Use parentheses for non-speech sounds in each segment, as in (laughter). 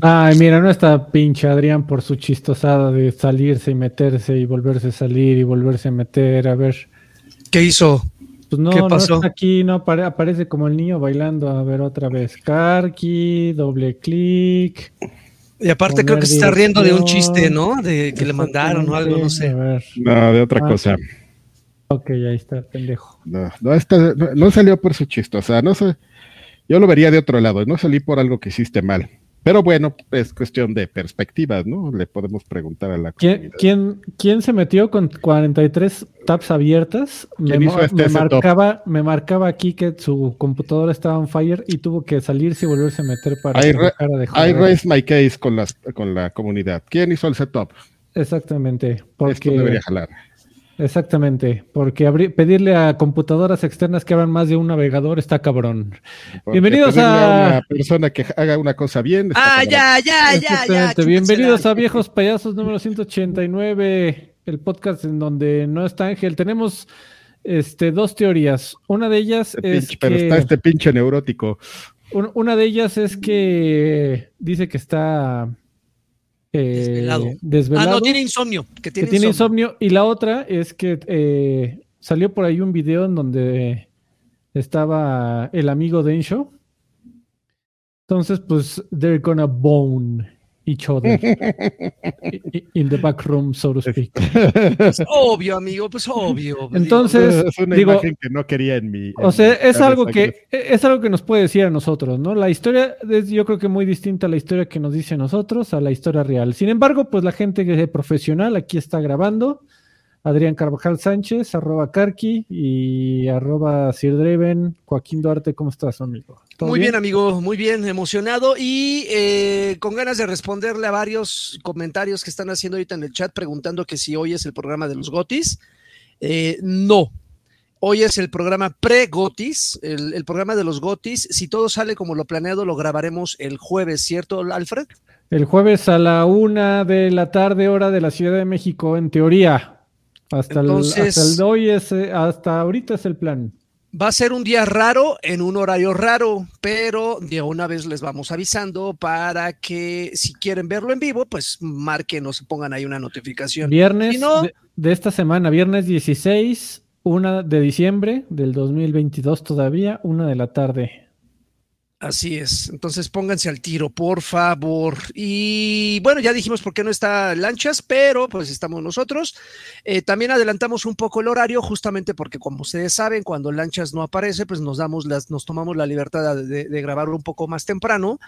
Ay, mira, no está pinche Adrián por su chistosada de salirse y meterse y volverse a salir y volverse a meter. A ver. ¿Qué hizo? Pues no, ¿Qué no está aquí, no apare- aparece como el niño bailando. A ver, otra vez. Karki, doble clic. Y aparte creo que se está riendo de un chiste, ¿no? De que le mandaron o algo, no A sé. ver. No, de otra Ah. cosa. Ok, ahí está, pendejo. No, no, esta- no, no salió por su sea, no sé. Yo lo vería de otro lado. No salí por algo que hiciste mal. Pero bueno, es cuestión de perspectivas, ¿no? Le podemos preguntar a la ¿Quién, quién, quién se metió con 43 tabs abiertas? Me, ¿Quién hizo mo- este me marcaba, me marcaba aquí que su computadora estaba on fire y tuvo que salirse y volverse a meter para I, de I raised my case con, las, con la comunidad. ¿Quién hizo el setup? Exactamente, Esto debería jalar. Exactamente, porque pedirle a computadoras externas que abran más de un navegador está cabrón. Porque Bienvenidos pedirle a- una persona que haga una cosa bien. está Ah, cabrón. ya, ya, ya, ya. Exactamente. Bienvenidos a Viejos Payasos número 189, el podcast en donde no está Ángel. Tenemos este, dos teorías. Una de ellas Este es pinche- pero que está este pinche neurótico. un- una de ellas es que dice que está eh, Desvelado. desvelado, Ah, no, tiene insomnio. Que que tiene, tiene insomnio. insomnio. Y la otra es que eh, salió por ahí un video en donde estaba el amigo de Ensho. Entonces, pues, they're gonna bone each other in the back room, so to speak. Pues obvio, amigo, pues obvio. Entonces, es una digo, imagen que no quería en mi. O sea, es algo que es algo que nos puede decir a nosotros, ¿no? La historia es yo creo que muy distinta a la historia que nos dice a nosotros, a la historia real. Sin embargo, pues la gente que es profesional aquí está grabando. Adrián Carvajal Sánchez, arroba Carqui y arroba Sir Draven. Joaquín Duarte, ¿cómo estás, amigo? ¿Todo Muy bien, amigo, muy bien, emocionado y eh, con ganas de responderle a varios comentarios que están haciendo ahorita en el chat preguntando que si hoy es el programa de los Gotis. Eh, no, hoy es el programa pre-Gotis, el, el programa de los Gotis. Si todo sale como lo planeado, lo grabaremos el jueves, ¿cierto, Alfred? El jueves a la una de la tarde, hora de la Ciudad de México, en teoría. Hasta, Entonces- el, hasta el hoy es, eh, hasta ahorita es el plan. Va a ser un día raro en un horario raro, pero de una vez les vamos avisando para que si quieren verlo en vivo, pues marquen o se pongan ahí una notificación. Viernes Si no- de, de esta semana, viernes 16, una de diciembre del 2022 todavía, una de la tarde. Así es. Entonces pónganse al tiro, por favor. Y bueno, ya dijimos por qué no está Lanchas, pero pues estamos nosotros. Eh, también adelantamos un poco el horario, justamente porque como ustedes saben, cuando Lanchas no aparece, pues nos damos las, nos tomamos la libertad de, de grabar un poco más temprano,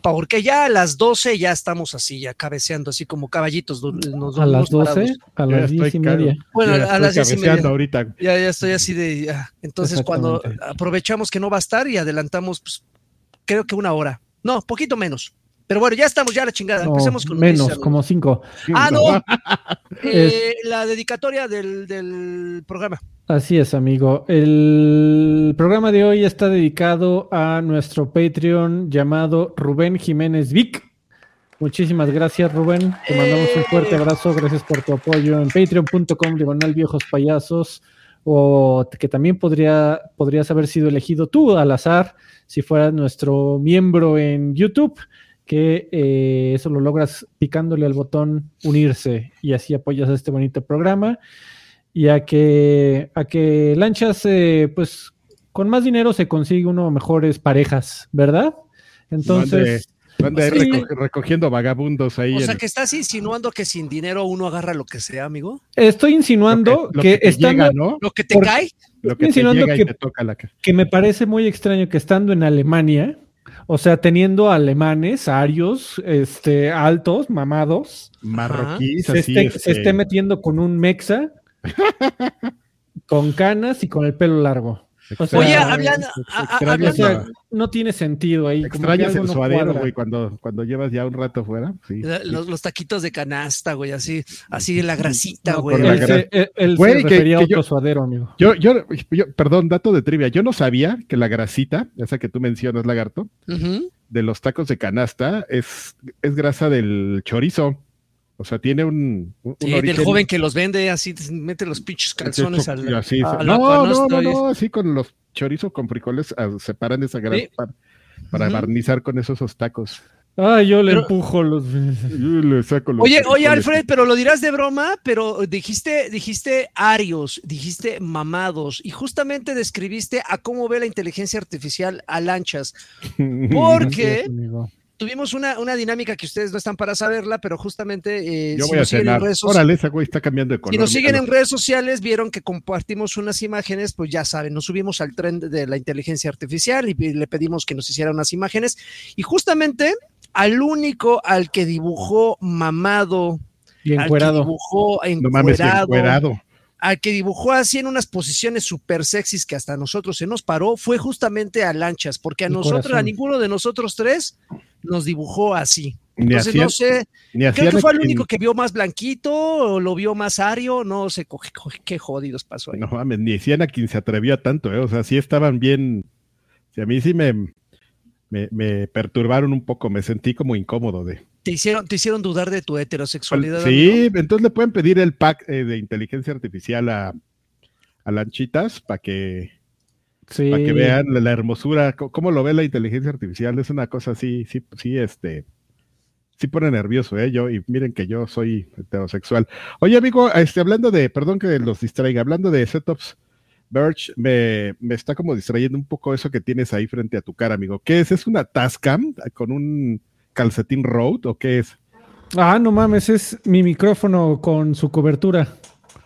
porque ya a las 12 ya estamos así, ya cabeceando, así como caballitos. Nos A las dormimos 12, parados. a las 10 y media. Bueno, Ya a las 10 y media. ahorita. Ya, ya estoy así de. ya. Entonces, cuando aprovechamos que no va a estar y adelantamos, pues, creo que una hora. No, poquito menos. Pero bueno, ya estamos, ya la chingada. No, Empecemos con menos, como 5. Ah, no. (laughs) Eh, la dedicatoria del, del programa. Así es, amigo. El programa de hoy está dedicado a nuestro Patreon llamado Rubén Jiménez Vic. Muchísimas gracias, Rubén. Te mandamos un fuerte abrazo. Gracias por tu apoyo en patreon.com diagonal viejos payasos. O que también podría, podrías haber sido elegido tú al azar si fueras nuestro miembro en YouTube, que eh, eso lo logras picándole al botón unirse y así apoyas a este bonito programa y a que, a que lanchas, eh, pues con más dinero se consigue uno mejores parejas, ¿verdad? Entonces, Anda ahí Sí. recogiendo vagabundos ahí. O en- sea, que estás insinuando que sin dinero uno agarra lo que sea, amigo. estoy insinuando lo que, lo que, te estando, llega, ¿no? Lo que te Por- cae. Lo que te insinuando llega y que- te toca la ca- que me parece muy extraño que estando en Alemania, o sea, teniendo alemanes, arios, este, altos, mamados, marroquíes, se así. esté, este, se esté metiendo con un mexa, (laughs) con canas y con el pelo largo. O sea, Oye, hablando, O sea, no tiene sentido ahí. Extrañas el no suadero, güey, cuando, cuando llevas ya un rato fuera. Sí. los, los taquitos de canasta, güey, así, así la grasita, No, güey. Él, él Güey, se que- refería a que otro yo- suadero, amigo. Yo, yo, yo, perdón, dato de trivia. Yo no sabía que la grasita, esa que tú mencionas, lagarto, de los tacos de canasta es, es grasa del chorizo. O sea, tiene un, un Sí, del joven que los vende así, mete los pinches calzones al, así, a la no, no, no, no, así con los chorizos con frijoles ah, separan esa grasa Sí. para, barnizar con esos esos tacos. Ay, yo le Pero- empujo los. (laughs) Yo le saco los Oye, oye. Alfred, pero lo dirás de broma, pero dijiste, dijiste arios, dijiste mamados, y justamente describiste a cómo ve la inteligencia artificial a lanchas. (laughs) Porque. Tuvimos una, una dinámica que ustedes no están para saberla, pero justamente eh, Yo si voy a nos siguen en redes. Órale, güey está cambiando de color. Si nos siguen en redes sociales, vieron que compartimos unas imágenes, pues ya saben, nos subimos al tren de la inteligencia artificial y le pedimos que nos hiciera unas imágenes. Y justamente al único al que dibujó mamado, Y al que encuerado. No mames, encuerado, encuerado. Al que dibujó así en unas posiciones súper sexys que hasta nosotros se nos paró, fue justamente a Lanchas, porque a Mi nosotros, a ninguno de nosotros tres nos dibujó así. Entonces, no sé, creo que fue el único que vio más blanquito o lo vio más ario, no sé co- co- qué jodidos pasó ahí. No mames, ni decían a quien se atrevió a tanto, ¿eh? O sea, sí estaban bien. sí, a mí sí me, me, me perturbaron un poco, me sentí como incómodo de. Te hicieron, te hicieron dudar de tu heterosexualidad. Sí, entonces le pueden pedir el pack eh, de inteligencia artificial a, a Lanchitas para que, Sí. para que vean la, la hermosura, cómo lo ve la inteligencia artificial. Es una cosa así, sí, sí, este. Sí pone nervioso, ¿eh? Yo, y miren que yo soy heterosexual. Oye, amigo, este, hablando de, perdón que los distraiga, hablando de setups, Birch, me, me está como distrayendo un poco eso que tienes ahí frente a tu cara, amigo. ¿Qué es? ¿Es una Tascam con un calcetín Road o qué es? Ah, no mames, es mi micrófono con su cobertura.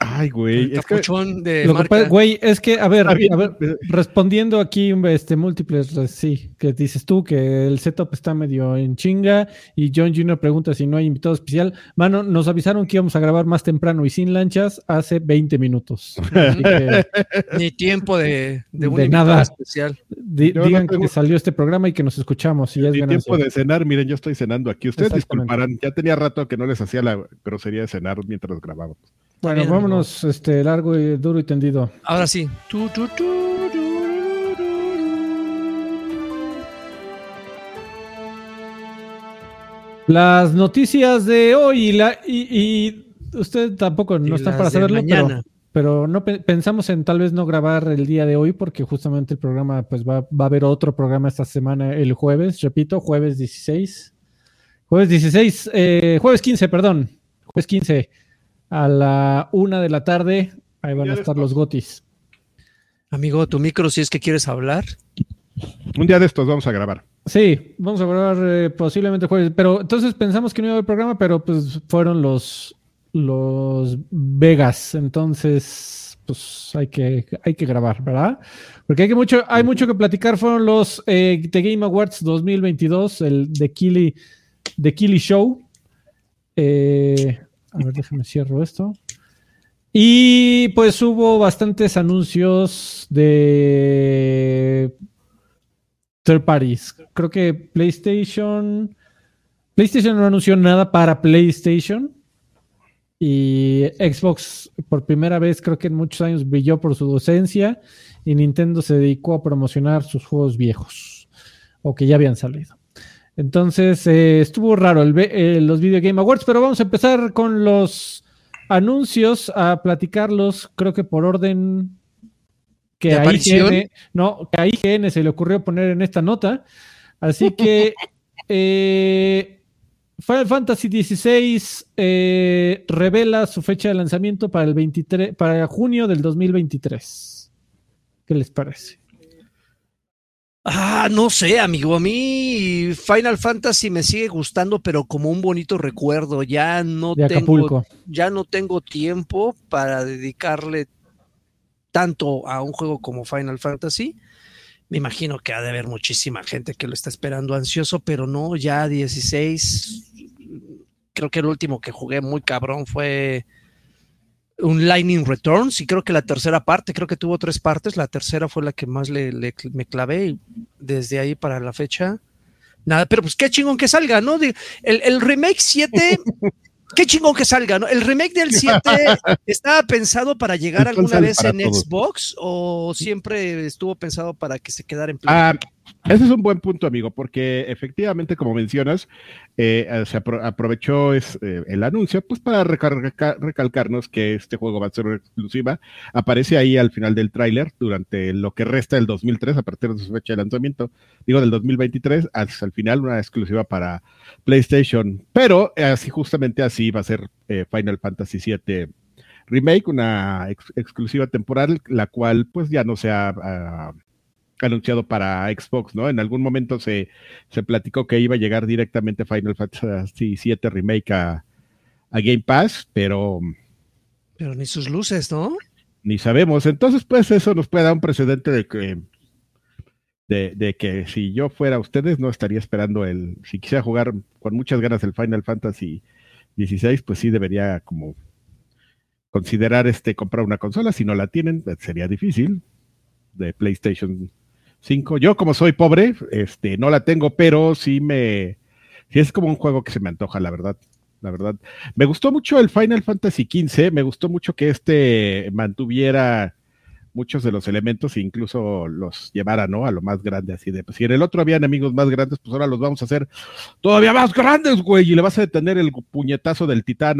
Ay, güey. El Es que, capuchón de Lo marca. güey, es que, a ver, a ver, respondiendo aquí, este, múltiples, res- sí, que dices tú que el setup está medio en chinga y John Jr. pregunta si no hay invitado especial. Mano, nos avisaron que íbamos a grabar más temprano y sin lanchas hace 20 minutos. (laughs) Así que Ni tiempo de, de un De invitado nada. especial. di- Yo no digan tengo- que salió este programa y que nos escuchamos y ya es ni ganancia. tiempo de cenar, miren, yo estoy cenando aquí. Ustedes disculparán, ya tenía rato que no les hacía la grosería de cenar mientras grabábamos. Bueno, bien, vámonos este, largo y duro y tendido. Ahora sí. Tu, tu, tu, tu, tu, tu. Las noticias de hoy y, la, y, y usted tampoco no Y está para saberlo, pero, pero no pe- pensamos en tal vez no grabar el día de hoy porque justamente el programa, pues va, va a haber otro programa esta semana el jueves, repito, jueves 16. Jueves 16, eh, jueves 15, perdón, jueves 15 a la una de la tarde, ahí van a estar los gotis. Amigo, tu micro, si es que quieres hablar. Un día de estos vamos a grabar. Sí, vamos a grabar eh, posiblemente jueves, pero entonces pensamos que no iba a haber programa, pero pues fueron los los Vegas, entonces pues hay que hay que grabar, ¿verdad? Porque hay que mucho hay mucho que platicar. Fueron los eh, The Game Awards 2022, el The Killy The Killy Show. Eh, a ver, déjame cierro esto. Y pues hubo bastantes anuncios de third parties. Creo que PlayStation. PlayStation no anunció nada para PlayStation. Y Xbox, por primera vez, creo que en muchos años brilló por su docencia. Y Nintendo se dedicó a promocionar sus juegos viejos. O que ya habían salido. Entonces, eh, estuvo raro el, eh, los Video Game Awards. Pero vamos a empezar con los anuncios, a platicarlos, creo que por orden que ¿De a? IGN, no, que a IGN se le ocurrió poner en esta nota. Así (laughs) que eh, Final Fantasy XVI eh, revela su fecha de lanzamiento para el 23, para junio del 2023. ¿Qué les parece? Ah, no sé, amigo. A mí Final Fantasy me sigue gustando, pero como un bonito recuerdo. Ya no tengo, ya no tengo tiempo para dedicarle tanto a un juego como Final Fantasy. Me imagino que ha de haber muchísima gente que lo está esperando ansioso, pero no, ya 16. Creo que el último que jugué muy cabrón fue un Lightning Returns y creo que la tercera parte, creo que tuvo tres partes, la tercera fue la que más le, le- me clavé y desde ahí para la fecha. Nada, pero pues qué chingón que salga, ¿no? De- El, el remake 7, (laughs) qué chingón que salga, ¿no? El remake del 7 (laughs) estaba pensado para llegar alguna vez en todos. Xbox o siempre estuvo pensado para que se quedara en Play. Ah, Ese es un buen punto, amigo, porque efectivamente, como mencionas, eh, se aprovechó es, eh, el anuncio pues para recalcarnos que este juego va a ser exclusiva. Aparece ahí al final del tráiler durante lo que resta del 2003, a partir de su fecha de lanzamiento, digo del 2023, hasta el final una exclusiva para PlayStation. Pero así justamente así va a ser eh, Final Fantasy VII Remake, una exclusiva temporal, la cual pues ya no se ha... Ah, anunciado para Xbox, ¿no? En algún momento se, se platicó que iba a llegar directamente Final Fantasy VII Remake a, Game Pass, pero... Pero ni sus luces, ¿no? Ni sabemos. Entonces, pues eso nos puede dar un precedente de que de, de, que si yo fuera ustedes no estaría esperando el, si quisiera jugar con muchas ganas el Final Fantasy XVI, pues sí debería como considerar este comprar una consola. Si no la tienen, pues sería difícil de PlayStation 5. Yo, como soy pobre, este, no la tengo, pero sí me. Sí es como un juego que se me antoja, la verdad. La verdad. Me gustó mucho el Final Fantasy XV. Me gustó mucho que este mantuviera muchos de los elementos e incluso los llevara, ¿no? A lo más grande, así de, pues si en el otro había enemigos más grandes, pues ahora los vamos a hacer todavía más grandes, güey, y le vas a detener el puñetazo del titán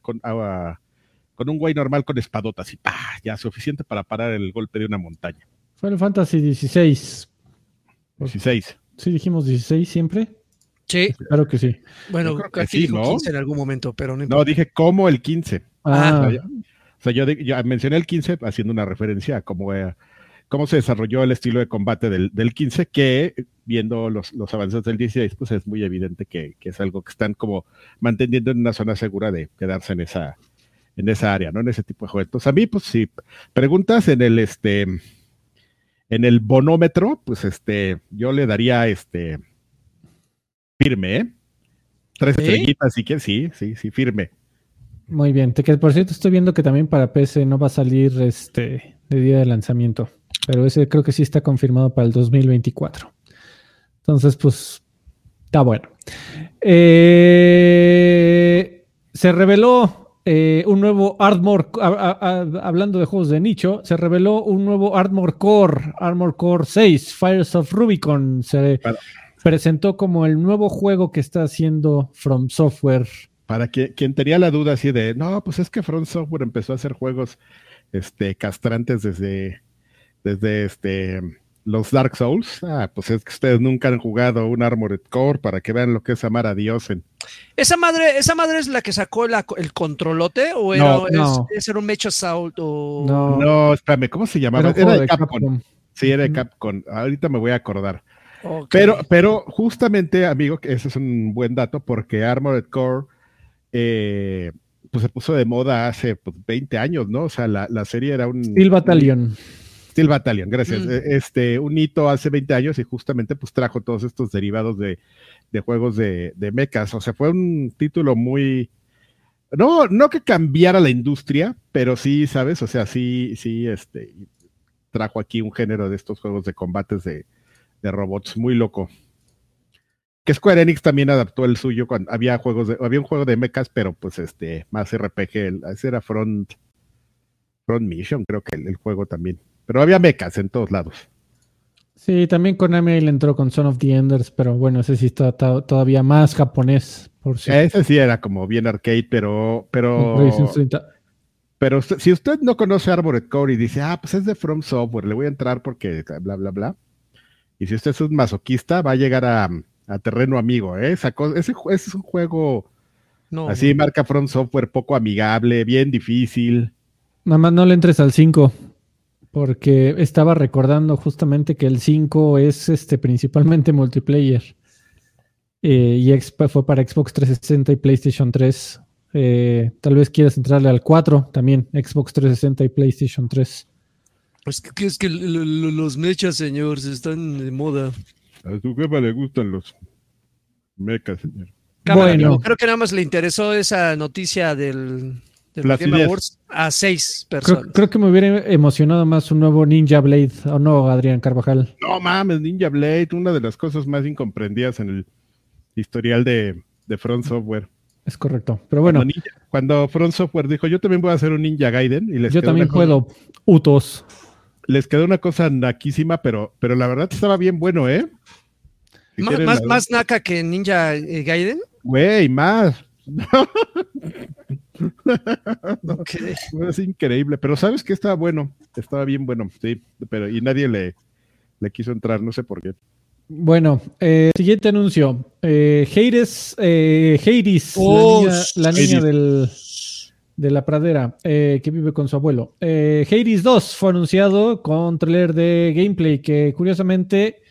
con, con, un güey normal con espadotas y ¡pah! ya suficiente para parar el golpe de una montaña. Final Fantasy 16. 16. Sí, dijimos 16 siempre. Sí. Claro que sí. Bueno, creo que sí, ¿no? 15 en algún momento, pero no, no dije como el 15. Ah. O sea, yo, mencioné el 15 haciendo una referencia a cómo, eh, cómo se desarrolló el estilo de combate del, 15, que viendo los, los, avances del 16, pues es muy evidente que, que, es algo que están como manteniendo en una zona segura de quedarse en esa, en esa área, ¿no? En ese tipo de juegos. Entonces, a mí, pues sí, preguntas en el, este, en el bonómetro, pues este, yo le daría este firme, ¿eh? Tres estrellitas, si quieres, sí, sí, sí, firme. Muy bien, que por cierto estoy viendo que también para PC no va a salir este de día de lanzamiento, pero ese creo que sí está confirmado para el 2024. Entonces, pues, está bueno. Eh, se reveló eh, un nuevo Armor, hablando de juegos de nicho, se reveló un nuevo Armor Core, Armor Core 6, Fires of Rubicon. Se presentó como el nuevo juego que está haciendo From Software. Para quien tenía la duda así de, no, pues es que From Software empezó a hacer juegos este, castrantes desde, desde este, los Dark Souls. Ah, pues es que ustedes nunca han jugado un Armored Core para que vean lo que es amar a Dios en, ¿Esa madre, ¿Esa madre es la que sacó el controlote? ¿O era, un Mecha Assault? O... No. no, espérame, ¿cómo se llamaba? Era, de Capcom. Sí, era de Capcom. Ahorita me voy a acordar. Pero, pero justamente, amigo, ese es un buen dato porque Armored Core eh, pues se puso de moda hace 20 pues, años, ¿no? O sea, la, la serie era un... Steel Battalion. Steel Battalion, gracias. Mm. E, este, un hito hace 20 años y justamente pues trajo todos estos derivados de de juegos de, de mechas. O sea, fue un título muy. No, no que cambiara la industria, pero sí, ¿sabes? O sea, sí, sí, este, trajo aquí un género de estos juegos de combates de, robots muy loco. Que Square Enix también adaptó el suyo cuando había juegos de, había un juego de mechas, pero pues este, más RPG, ese era Front, Front Mission, creo que el juego también. Pero había mechas en todos lados. Sí, también Konami le entró con Son of the Enders, pero bueno, ese sí está todavía más japonés. Por Ese sí era como bien arcade, pero. Pero, pero si usted no conoce Armored Core y dice, ah, pues es de From Software, le voy a entrar porque bla, bla, bla. Y si usted es un masoquista, va a llegar a, terreno amigo, ¿eh? ese, es un juego así, marca From Software, poco amigable, bien difícil. Nada más no le entres al 5. Porque estaba recordando justamente que el 5 es este, principalmente (laughs) multiplayer. Eh, y fue para Xbox 360 y PlayStation 3. Eh, tal vez quieras entrarle al 4 también, Xbox 360 y PlayStation 3. Pues que es que los mechas, señor, están de moda. A su jefa le gustan los mechas, señor. bueno, creo que nada más le interesó esa noticia del, a seis personas. Creo, que me hubiera emocionado más un nuevo Ninja Blade, ¿o no, Adrián Carvajal? No mames, Ninja Blade, una de las cosas más incomprendidas en el historial de, Front Software. Es correcto, pero bueno. Cuando, Front Software dijo, yo también voy a hacer un Ninja Gaiden. Y les yo también puedo, Utos. les quedó una cosa naquísima, pero, pero la verdad estaba bien bueno, ¿eh? Si más, la- más naca que Ninja eh, Gaiden. Güey, más. (laughs) (laughs) (laughs) Ok. Es increíble, pero sabes que estaba bueno, estaba bien bueno, sí, pero y nadie le, le quiso entrar, no sé por qué. Bueno, eh, siguiente anuncio. Eh, Hades, eh, Hades, Oh, la niña, la niña Hades. del, de la pradera eh, que vive con su abuelo. Eh, Hades 2 fue anunciado con trailer de gameplay que curiosamente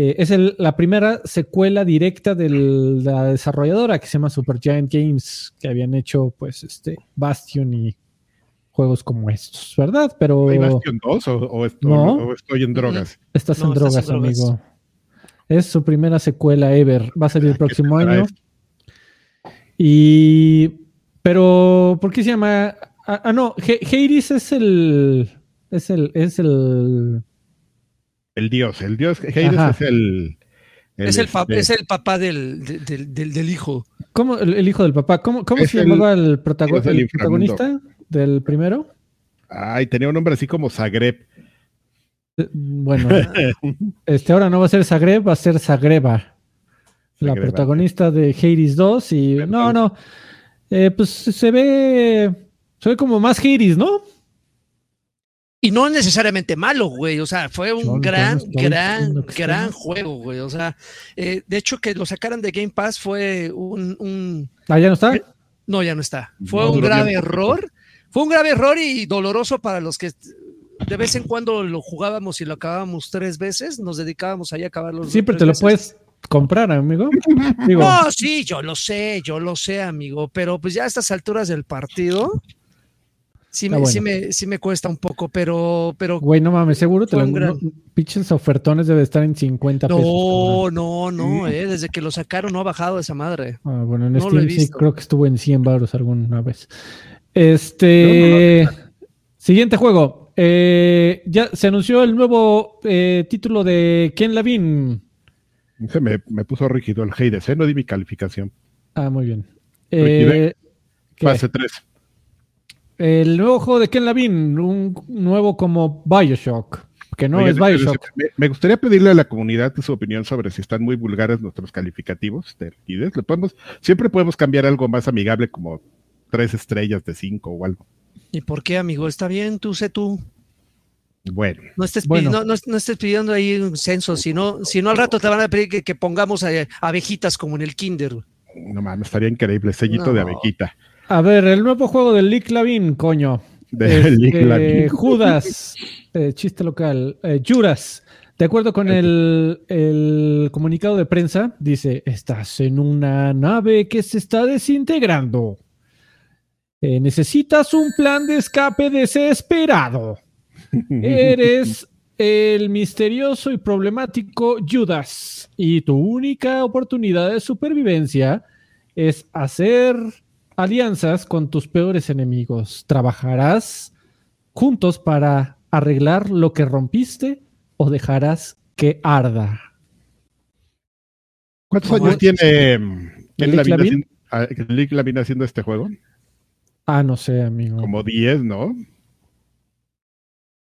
eh, es el- la primera secuela directa de la desarrolladora que se llama Supergiant Games, que habían hecho pues este Bastion y juegos como estos, ¿verdad? Pero ¿Hay Bastion 2 o, o esto- No. o estoy en drogas? estás No, en estás en drogas, drogas. amigo. Es su primera secuela ever. Va a salir el próximo tendrá año. esto? Y. Pero, ¿por qué se llama? Ah, ah, no, Hades es el. Es el. Es el. El dios, el dios, Hades Ajá. es el... Es el, pa- este, es el papá del, de- del, del- del hijo. ¿Cómo? El, el hijo del papá. ¿Cómo, cómo se el- llamaba el, el el protagonista del primero? Ay, tenía un nombre así como Zagreb. Eh, Bueno, (laughs) este ahora no va a ser Zagreb, va a ser Zagreba. La Zagreba. protagonista de Hades 2. Y. Perdón. No, no. Eh, pues se ve. Se ve como más Hades, ¿no? Y no necesariamente malo, güey. O sea, fue un gran, gran, gran juego, güey. O sea, eh, de hecho, que lo sacaran de Game Pass fue un, un- Ah, ya no está. No, ya no está. Fue No, un grave error. Fue un grave error y doloroso para los que de vez en cuando lo jugábamos y lo acabábamos tres veces. Nos dedicábamos ahí a acabarlo. Siempre te lo veces. puedes comprar, amigo. (laughs) Digo, No, sí, yo lo sé, yo lo sé, amigo, pero pues ya a estas alturas del partido, sí me, sí me, sí me cuesta un poco, pero, pero güey, no mames, seguro te Fue lo un gran- no, pinches ofertones debe estar en 50 pesos. no, no, no, eh, desde que lo sacaron no ha bajado esa madre. Ah, bueno, en no Steam sí creo que estuvo en 100 baros alguna vez. Este siguiente juego. Eh, ya se anunció el nuevo eh, título de Ken Lavin. Se me, me puso rígido el Hades, ¿eh? No di mi calificación. Ah, muy bien. Eh. Fase 3. El nuevo juego de Ken Lavin, un nuevo como Bioshock, que no Oye, es Bioshock. Me, me gustaría pedirle a la comunidad su opinión sobre si están muy vulgares nuestros calificativos de Hades. Le podemos, siempre podemos cambiar algo más amigable como tres estrellas de cinco o algo. ¿Y por qué, amigo? Está bien, tú sé tú. Bueno, No estés, pi- Bueno. no, no- no estés pidiendo ahí un censo, si no, si no al rato te van a pedir que, que pongamos eh, abejitas como en el kinder. no mames, estaría increíble. Sellito No. de abejita. A ver, el nuevo juego de Lick Lavin, coño. De Este, Lick Lavin. Judas, eh, chiste local, eh, Juras, de acuerdo con el, el comunicado de prensa, dice, estás en una nave que se está desintegrando. Eh, necesitas un plan de escape desesperado. Eres el misterioso y problemático Judas y tu única oportunidad de supervivencia es hacer alianzas con tus peores enemigos. Trabajarás juntos para arreglar lo que rompiste o dejarás que arda. ¿Cuántos ¿Cómo años es? tiene Ken ¿Lick Lavin Lavin? haciendo, ah, Lavin haciendo este juego? Ah, no sé, amigo. Como 10, ¿no?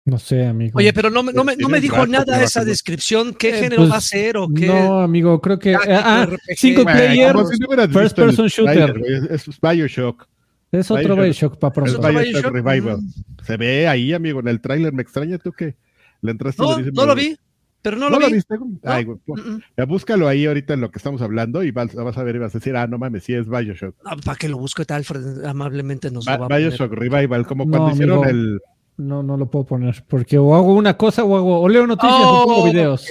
No sé, amigo. Oye, pero no, me- no, me, no me dijo rato nada esa descripción. ¿Qué Eh, género pues, va a ser o qué? No, amigo, creo que... Táctico, ah, Bueno, player no first person shooter. Es, es Bioshock. es otro Bioshock. Bioshock para Es pronto. otro Bioshock Bioshock? Revival. Mm. Se ve ahí, amigo, en el tráiler. Me extraña tú que le entraste y No, le dices, no lo vi, pero no, ¿No, lo lo vi. viste? Ay, güey, mm. ya búscalo ahí ahorita en lo que estamos hablando y vas, vas a ver y vas a decir, ah, no mames, sí es Bioshock. Ah, ¿Para que lo busque tal? Alfred amablemente nos Ba- lo va a poner. Bioshock Revival, como No, cuando hicieron amigo. el... No, no lo puedo poner porque o hago una cosa o hago o leo noticias o pongo Oh, videos.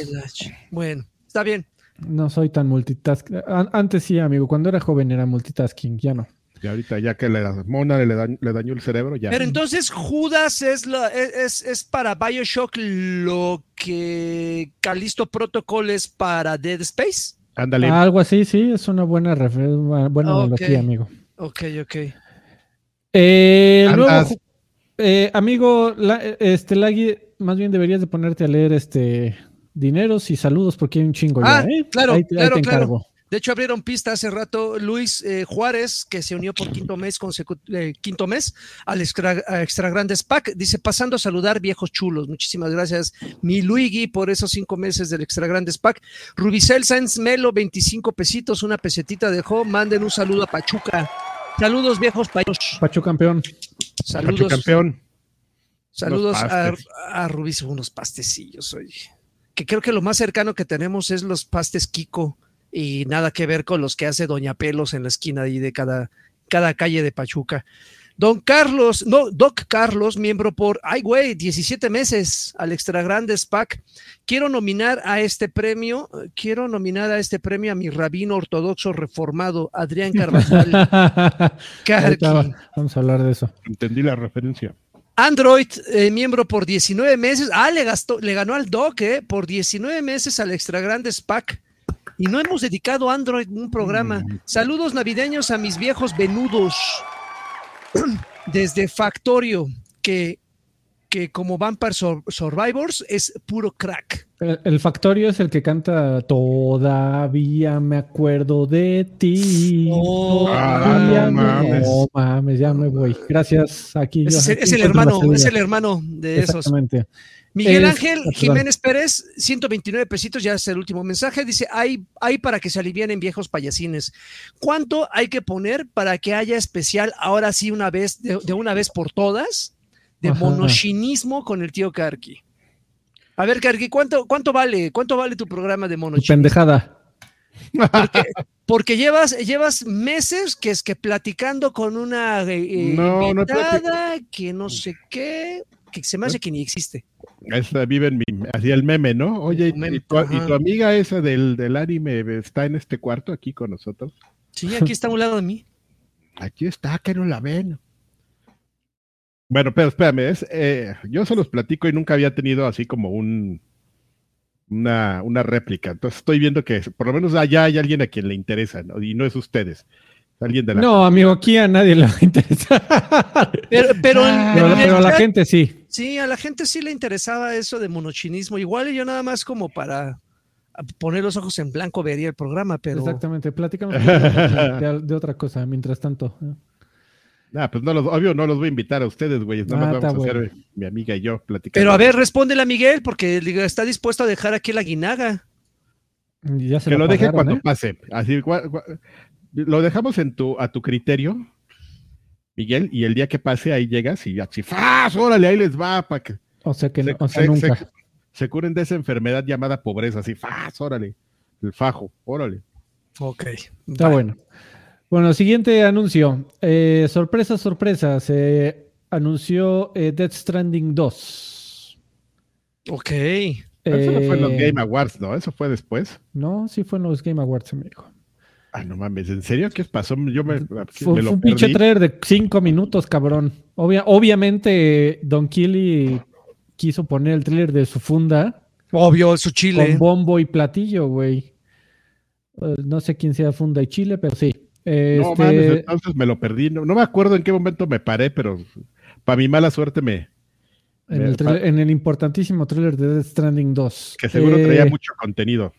Bueno, está bien. No soy tan multitask. An- Antes sí, amigo. Cuando era joven era multitasking. Ya no. Y ahorita ya que le, Mona le, dañ- le dañó el cerebro, ya. Pero entonces Judas es, la, es, es para Bioshock lo que Calisto Protocol es para Dead Space. Ándale. Algo así, sí. Es una buena, buena Ah, analogía, amigo. Ok, ok. Eh, el nuevo ju- eh, amigo, la- este Lagui, más bien deberías de ponerte a leer este dineros y saludos porque hay un chingo Ah, ya, ¿eh? claro, Ahí te- ahí claro, claro. De hecho, abrieron pista hace rato Luis eh, Juárez, que se unió por quinto mes, eh, quinto mes al extra, extra, Grandes Pack. Dice, pasando a saludar viejos chulos. Muchísimas gracias, mi Luigi, por esos cinco meses del Extra Grandes Pack. Rubicel Sainz Melo, 25 pesitos, una pesetita dejó. Manden un saludo a Pachuca. Saludos, viejos payos. Pachu campeón. Saludos. Campeón. Saludos a, a Rubis, unos pastecillos, oye. Que creo que lo más cercano que tenemos es los pastes Kiko y nada que ver con los que hace Doña Pelos en la esquina ahí de cada, cada calle de Pachuca. Don Carlos, no, Doc Carlos, miembro por, ay güey, 17 meses al Extra Grandes Pack. Quiero nominar a este premio, quiero nominar a este premio a mi rabino ortodoxo reformado, Adrián Carvajal. (laughs) Vamos a hablar de eso. Entendí la referencia. Android, eh, miembro por 19 meses. Ah, le, gastó, le ganó al Doc, eh, por 19 meses al Extra Grandes Pack y no hemos dedicado a Android un programa. Mm. Saludos navideños a mis viejos venudos (clears throat) desde Factorio, que, que como Vampire Survivors es puro crack. El, Factorio es el que canta Todavía me acuerdo de ti. Oh, no, mames. ya me voy. Gracias. Aquí es, el hermano, es el hermano de Exactamente. esos. Miguel Ángel Jiménez Pérez, 129 pesitos, ya es el último mensaje. Dice: hay, hay para que se alivien en viejos payasines. ¿Cuánto hay que poner para que haya especial ahora sí, una vez, de, una vez por todas, de monochinismo con el tío Karki? A ver, Karki, ¿cuánto, ¿cuánto vale? ¿Cuánto vale tu programa de monochinismo? Pendejada. (laughs) Porque, llevas, llevas meses que es que platicando con una eh, invitada, que no sé qué, que se me hace que ni existe. Esa vive en mi, así el meme, ¿no? Oye, ¿y, tu, amiga esa del, del, anime está en este cuarto aquí con nosotros? Sí, aquí está a un lado de mí. Aquí está, que no la ven. Bueno, pero espérame, es, eh, yo se los platico y nunca había tenido así como un una, una réplica. Entonces estoy viendo que por lo menos allá hay alguien a quien le interesa, ¿no? y no es ustedes. Alguien de la no, amigo, aquí a nadie le interesa. Pero, pero, pero, a la gente sí. Sí, a la gente sí le interesaba eso de monochinismo. Igual yo nada más como para poner los ojos en blanco vería el programa, pero... Exactamente, platicamos de, otra cosa mientras tanto. Ah, pues no los, obvio no los voy a invitar a ustedes, güey. Nada más ah, vamos a hacer mi amiga y yo platicando. Pero a ver, respóndele a Miguel, porque está dispuesto a dejar aquí la guinaga. que lo, deje cuando ¿eh? pase. Así, lo dejamos en tu, a tu criterio, Miguel, y el día que pase ahí llegas y así, ¡faz! Órale, ahí les va para que. O sea que se, nunca. Se, curen de esa enfermedad llamada pobreza, así, ¡faz! Órale. El fajo, órale. Ok. Está bueno. Bueno, siguiente anuncio. Eh, sorpresa, sorpresa. Se anunció eh, Death Stranding 2. Ok. Eso no fue en los eh, Game Awards, ¿no? Eso fue después. No, sí fue en los Game Awards, amigo. Ah, no mames, ¿en serio? ¿Qué pasó? Yo me, fue, un pinche trailer de cinco minutos, cabrón. obviamente, Don Killy quiso poner el trailer de su funda. Obvio, su chile. Con bombo y platillo, güey. no sé quién sea funda y chile, pero sí. No este, mames, entonces me lo perdí. No, me acuerdo en qué momento me paré, pero para mi mala suerte me. En, el, importantísimo trailer de Death Stranding 2. Que seguro traía eh, mucho contenido.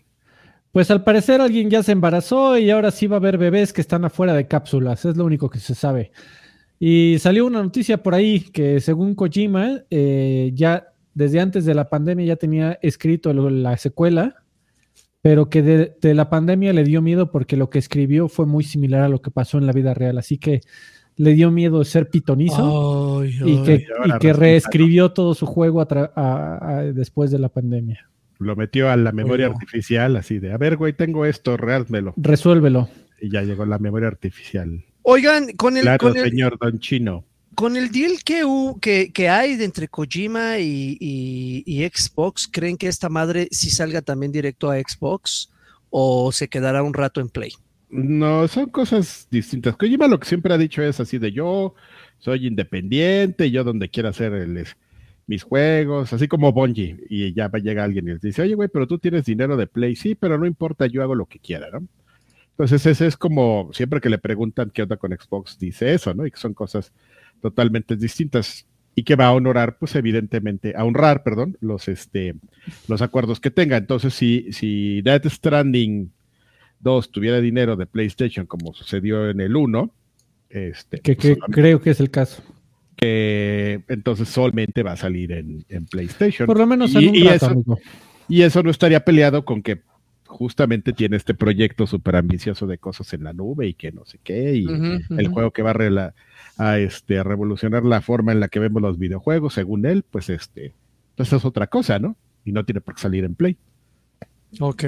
Pues al parecer alguien ya se embarazó y ahora sí va a haber bebés que están afuera de cápsulas. Es lo único que se sabe. Y salió una noticia por ahí que según Kojima, eh, ya desde antes de la pandemia ya tenía escrito la secuela pero que de, la pandemia le dio miedo porque lo que escribió fue muy similar a lo que pasó en la vida real. Así que le dio miedo ser pitonizo y, que, reescribió todo su juego después de la pandemia. Lo metió a la memoria artificial, así de, a ver, güey, tengo esto, reálmelo. Resuélvelo. Y ya llegó la memoria artificial. Oigan, con el... Claro, señor Don Chino con el deal que, hay entre Kojima y, Xbox, ¿creen que esta madre sí salga también directo a Xbox o se quedará un rato en Play? No, son cosas distintas. Kojima lo que siempre ha dicho es así de yo soy independiente, yo donde quiera hacer mis juegos, así como Bungie, y ya llega alguien y les dice, oye, güey, pero tú tienes dinero de Play, sí, pero no importa, yo hago lo que quiera, ¿no? Entonces ese es como, siempre que le preguntan qué onda con Xbox, dice eso, ¿no? Y que son cosas totalmente distintas y que va a honorar, pues evidentemente, a honrar, perdón, los, este, los acuerdos que tenga. Entonces, si, si Death Stranding 2 tuviera dinero de PlayStation, como sucedió en el 1, este, que, pues, que creo que es el caso. Que entonces solamente va a salir en, en PlayStation. Por lo menos y, en un y rato, eso, amigo. y eso no estaría peleado con que justamente tiene este proyecto súper ambicioso de cosas en la nube y que no sé qué, y el juego que va a, rela- a, este, a revolucionar la forma en la que vemos los videojuegos, según él, pues este, pues es otra cosa, ¿no? Y no tiene por qué salir en Play. Ok.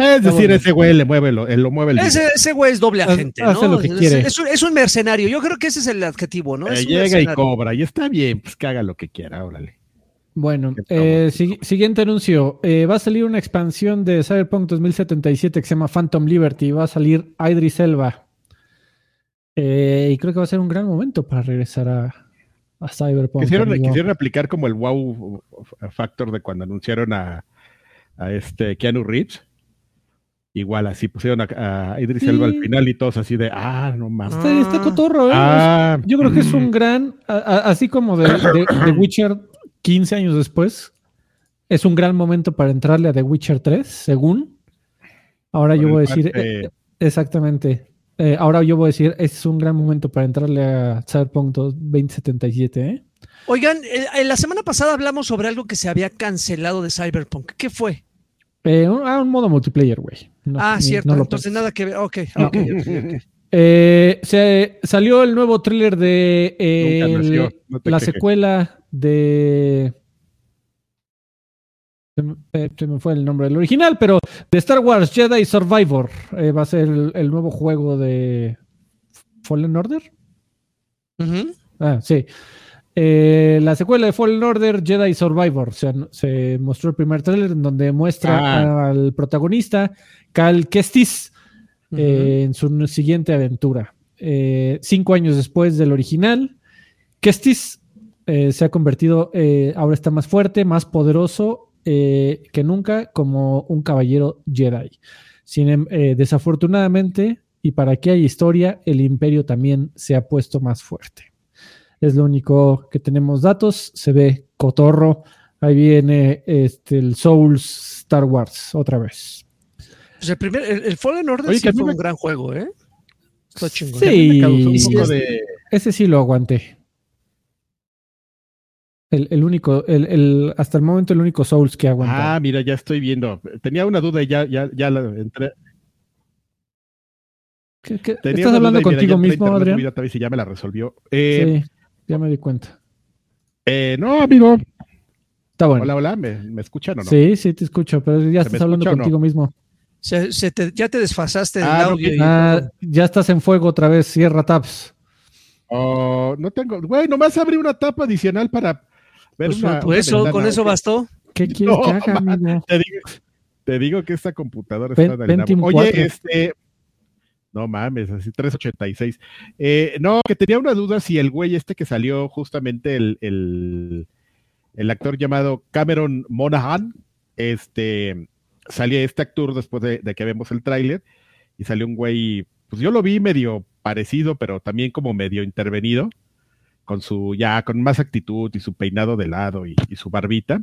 Es decir, ese güey le mueve, lo, él lo mueve el Ese, ese güey es doble agente, hace ¿no? lo que Es- quiere. Es, un, es un mercenario. Yo creo que ese es el adjetivo, ¿no? Eh, Es un llega y cobra, y está bien, pues que haga lo que quiera, órale. Bueno, eh, si- siguiente anuncio. Eh, va a salir una expansión de Cyberpunk 2077 que se llama Phantom Liberty. Va a salir Idris Elba. Eh, y creo que va a ser un gran momento para regresar a, a Cyberpunk. Quisieron, aplicar como el wow factor de cuando anunciaron a, a este Keanu Reeves. Igual así pusieron a, a Idris Sí. Elba al final y todos así de, ah, no mames. Está, está cotorro, ¿eh? Ah, Yo creo que es un gran, a- así como de, de- de Witcher 15 años después, es un gran momento para entrarle a The Witcher 3, según. Ahora yo voy a decir, eh, exactamente. Eh, ahora yo voy a decir, es un gran momento para entrarle a Cyberpunk 2077, ¿eh? Oigan, eh, la semana pasada hablamos sobre algo que se había cancelado de Cyberpunk. ¿Qué fue? Eh, un, ah, un modo multiplayer, güey. No, ah, ni- cierto. no lo Entonces nada que ver. Ok, No. ok, ok, ok. Eh, se salió el nuevo tráiler de eh, nació, no la secuela de se me, eh, se me fue el nombre del original, pero de Star Wars Jedi Survivor eh, va a ser el, el nuevo juego de Fallen Order. Ah, sí. Eh, la secuela de Fallen Order, Jedi Survivor. Se, se mostró el primer tráiler en donde muestra Ah. al protagonista, Cal Kestis, eh, en su siguiente aventura. Cinco años después del original, Kestis eh, se ha convertido, eh, ahora está más fuerte, más poderoso eh, que nunca como un caballero Jedi. Sin, em- eh, desafortunadamente, y para que haya historia, el imperio también se ha puesto más fuerte. Es lo único que tenemos datos, se ve cotorro. Ahí viene este, el Souls Star Wars otra vez. Pues el, primer, el, el Fallen Order Oye, sí fue me- un gran juego, ¿eh? Está chingón. Sí. A mí me causó un Sí, poco es- de... Ese sí lo aguanté. El, el único, el, el- hasta el momento el único Souls que aguanta. Ah, mira, ya estoy viendo. Tenía una duda y ya, ya, ya la entré. ¿Qué- qué- Tenía ¿Estás hablando duda y mira, contigo mismo, Adrián? vez y ya me la resolvió. Eh, sí, ya me di cuenta. eh, no, amigo. Está bueno. Hola, hola, ¿me, me escuchan o no? Sí, sí te escucho, pero ya ¿Se me estás hablando no? contigo mismo. Se- se te- ya te desfasaste del Ah, audio. que- y Ah, ya estás en fuego otra vez, cierra tabs. Oh, no tengo. Güey, nomás abrí una tapa adicional para ver Pues, una. Pues una eso, con eso bastó. ¿Qué (laughs) quieres No, que haga, man. amigo? (laughs) Te digo, te digo que esta computadora Pen- está. Pentium Oye, 4. este. No mames, así 386. Eh, no, que tenía una duda si el güey este que salió justamente el, el, el actor llamado Cameron Monaghan, este, salía este actor después de, de que vemos el tráiler y salió un güey, pues yo lo vi medio parecido, pero también como medio intervenido, con su, ya, con más actitud y su peinado de lado y, y su barbita.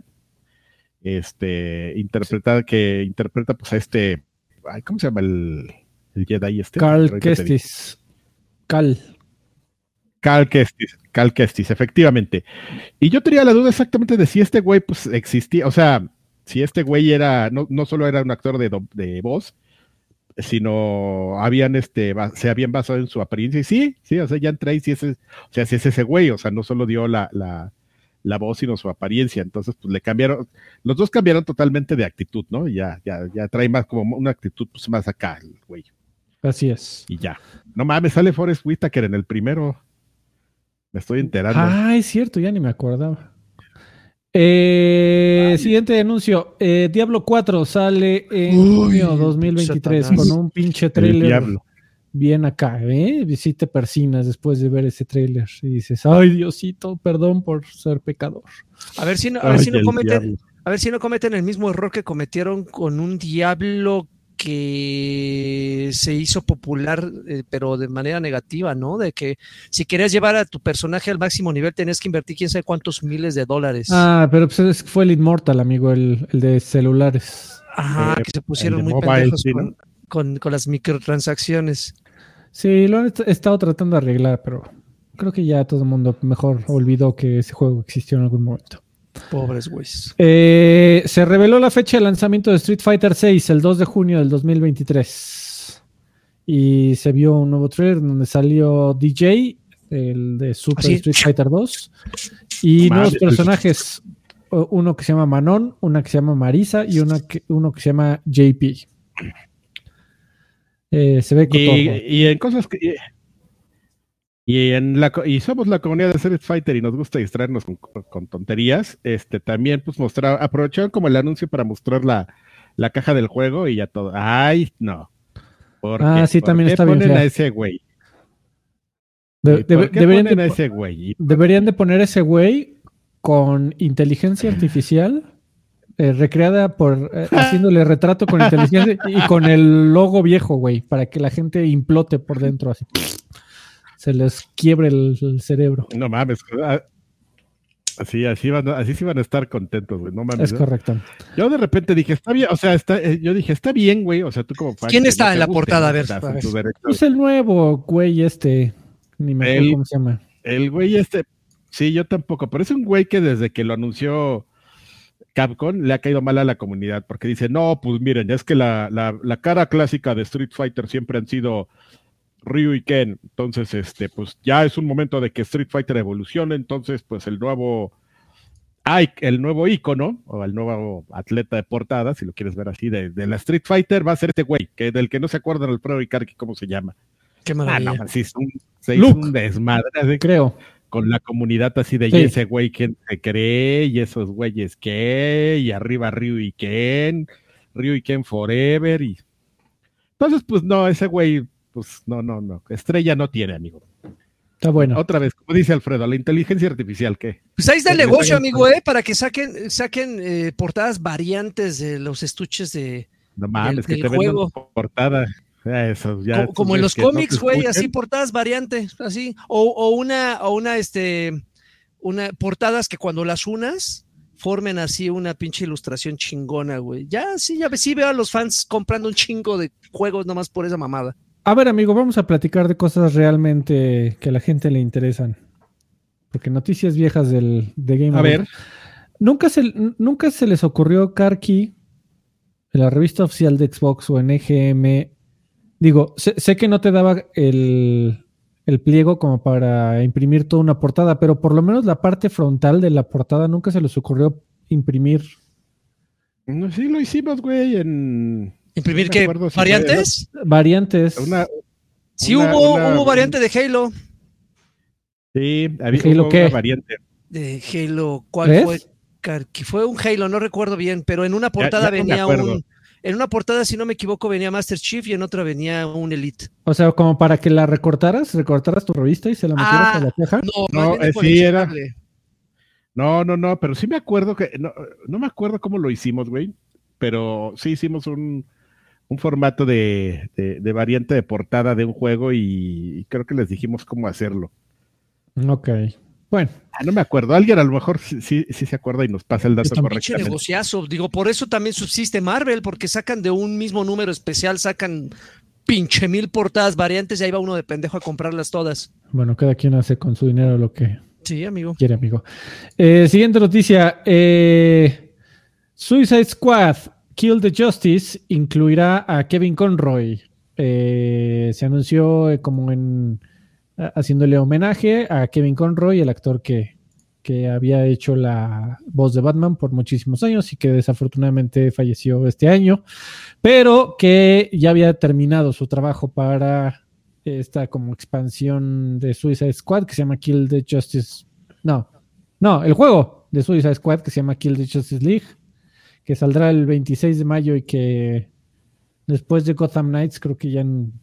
Este, interpreta, que interpreta pues a este, ay, ¿cómo se llama el, el Jedi este? Carl. Kestis. Cal. Cal Kestis, Cal Kestis, efectivamente. Y yo tenía la duda exactamente de si este güey pues existía, o sea, si este güey era, no, no solo era un actor de, de voz, sino habían este, se habían basado en su apariencia. Y sí, sí, o sea, ya entré y sí es, o sea, sí es ese güey, o sea, no solo dio la, la, la voz, sino su apariencia. Entonces, pues le cambiaron, los dos cambiaron totalmente de actitud, ¿no? Y ya, ya, ya trae más como una actitud pues más acá el güey. Así es. Y ya. No mames, sale Forrest Whitaker en el primero. Me estoy enterando. Ah, es cierto, ya ni me acordaba. Eh, siguiente anuncio. Eh, Diablo 4 sale en Uy, junio 2023 Satanás. con un pinche trailer diablo. bien acá, ¿eh? Sí te persinas después de ver ese trailer y dices, ay Diosito, perdón por ser pecador. A ver si no, a ver Ay, si no cometen, diablo. a ver si no cometen el mismo error que cometieron con un diablo que se hizo popular, eh, pero de manera negativa, ¿no? De que si querías llevar a tu personaje al máximo nivel, tenías que invertir quién sabe cuántos miles de dólares. Ah, pero pues es- fue el Immortal, amigo, el, el de celulares. Ajá, Eh, que se pusieron muy mobile, pendejos sí, con, ¿no? con- con las microtransacciones. Sí, lo han est- estado tratando de arreglar, pero creo que ya todo el mundo mejor olvidó que ese juego existió en algún momento. Pobres güeyes. Eh, se reveló la fecha de lanzamiento de Street Fighter VI, el 2 de junio del 2023. Y se vio un nuevo trailer donde salió DJ, el de Super Así. Street Fighter 2, y nuevos personajes. Uno que se llama Manon, una que se llama Marisa y una que- uno que se llama JP. Eh, se ve. Y, y en cosas que. Y, en la, y somos la comunidad de Street Fighter y nos gusta distraernos con, con tonterías. Este también, pues mostrar, aprovecharon como el anuncio para mostrar la, la caja del juego y ya todo. Ay, no. ¿Por Ah, qué? sí, ¿Por también qué está bien ponen fea. a ese güey? De- ¿Y debe- ¿Por qué deberían, ponen de, a ese güey? Deberían de poner ese güey con inteligencia artificial eh, recreada por eh, (laughs) haciéndole retrato con inteligencia y con el logo viejo, güey, para que la gente implote por dentro así. Se les quiebre el, el cerebro. No mames. ah, Así, así van, a- así sí van a estar contentos, güey. No mames. Es correcto. Yo de repente dije, está bien, o sea, está, eh, yo dije, está bien, güey. O sea, tú como fan ¿Quién está no en la guste, portada? A ver, a. Pues el nuevo güey este, ni me acuerdo El- cómo se llama. El güey este, sí, yo tampoco, pero es un güey que desde que lo anunció Capcom le ha caído mal a la comunidad, porque dice, no, pues miren, es que la, la, la cara clásica de Street Fighter siempre han sido Ryu y Ken, entonces, este, pues ya es un momento de que Street Fighter evolucione, entonces, pues el nuevo, el nuevo ícono, o el nuevo atleta de portada, si lo quieres ver así, de, de la Street Fighter, va a ser este güey, que del que no se acuerdan el Pro Icardi, ¿cómo se llama? Qué Ah, maravilla. no, sí, es un, se hizo un desmadre, así Creo. con la comunidad así de Sí. y ese güey quién se cree y esos güeyes qué y arriba Ryu y Ken, Ryu y Ken forever y entonces pues no, ese güey pues no, no, no, estrella no tiene, amigo. Está bueno. Otra vez, como dice Alfredo, la inteligencia artificial ¿qué? Pues ahí está el negocio, amigo, ¿eh? Para que saquen, saquen eh, portadas variantes de los estuches de. No mames, del que te vendan juego. portada. Ah, Eso, ya, como, como en los cómics, güey, así portadas variantes, así. O, o una, o una, este, una, portadas que cuando las unas formen así una pinche ilustración chingona, güey. Ya, sí, ya ve- sí veo a los fans comprando un chingo de juegos nomás por esa mamada. A ver, amigo, vamos a platicar de cosas realmente que a la gente le interesan. Porque noticias viejas del, de Game A ver, ¿Nunca se, nunca se les ocurrió, Karki, en la revista oficial de Xbox o en EGM? Digo, sé, sé que no te daba el, el pliego como para imprimir toda una portada, pero por lo menos la parte frontal de la portada nunca se les ocurrió imprimir. no, sí lo hicimos, güey, en ¿Imprimir qué? acuerdo si fue- ¿Variantes? Variantes. una Sí, una- hubo, una- hubo variante de Halo. sí, había ¿Halo hubo qué? una variante. De Halo, ¿cuál ¿Tres? fue? Fue un Halo, no recuerdo bien, pero en una portada ya me venía un. En una portada, si no me equivoco, venía Master Chief y en otra venía un Elite. O sea, como para que la recortaras, recortaras tu revista y se la metieras Ah, a la caja. No, No, eh, sí, era-. No, no, no, pero sí me acuerdo que, no, no me acuerdo cómo lo hicimos, güey, pero sí hicimos un, un formato de, de- de variante de portada de un juego y, y creo que les dijimos cómo hacerlo. Ok. Bueno, Ah, no me acuerdo, alguien a lo mejor sí, sí, sí se acuerda y nos pasa el dato. Pinche correctamente. negociazo. Digo, por eso también subsiste Marvel, porque sacan de un mismo número especial, sacan pinche mil portadas variantes y ahí va uno de pendejo a comprarlas todas. bueno, cada quien hace con su dinero lo que Sí, amigo. quiere, amigo. Eh, siguiente noticia. eh, Suicide Squad Kill the Justice incluirá a Kevin Conroy. Eh, se anunció eh, como en haciéndole homenaje a Kevin Conroy, el actor que, que había hecho la voz de Batman por muchísimos años y que desafortunadamente falleció este año, pero que ya había terminado su trabajo para esta como expansión de Suicide Squad que se llama Kill the Justice. No, no, el juego de Suicide Squad que se llama Kill the Justice League, que saldrá el 26 de mayo y que después de Gotham Knights creo que ya en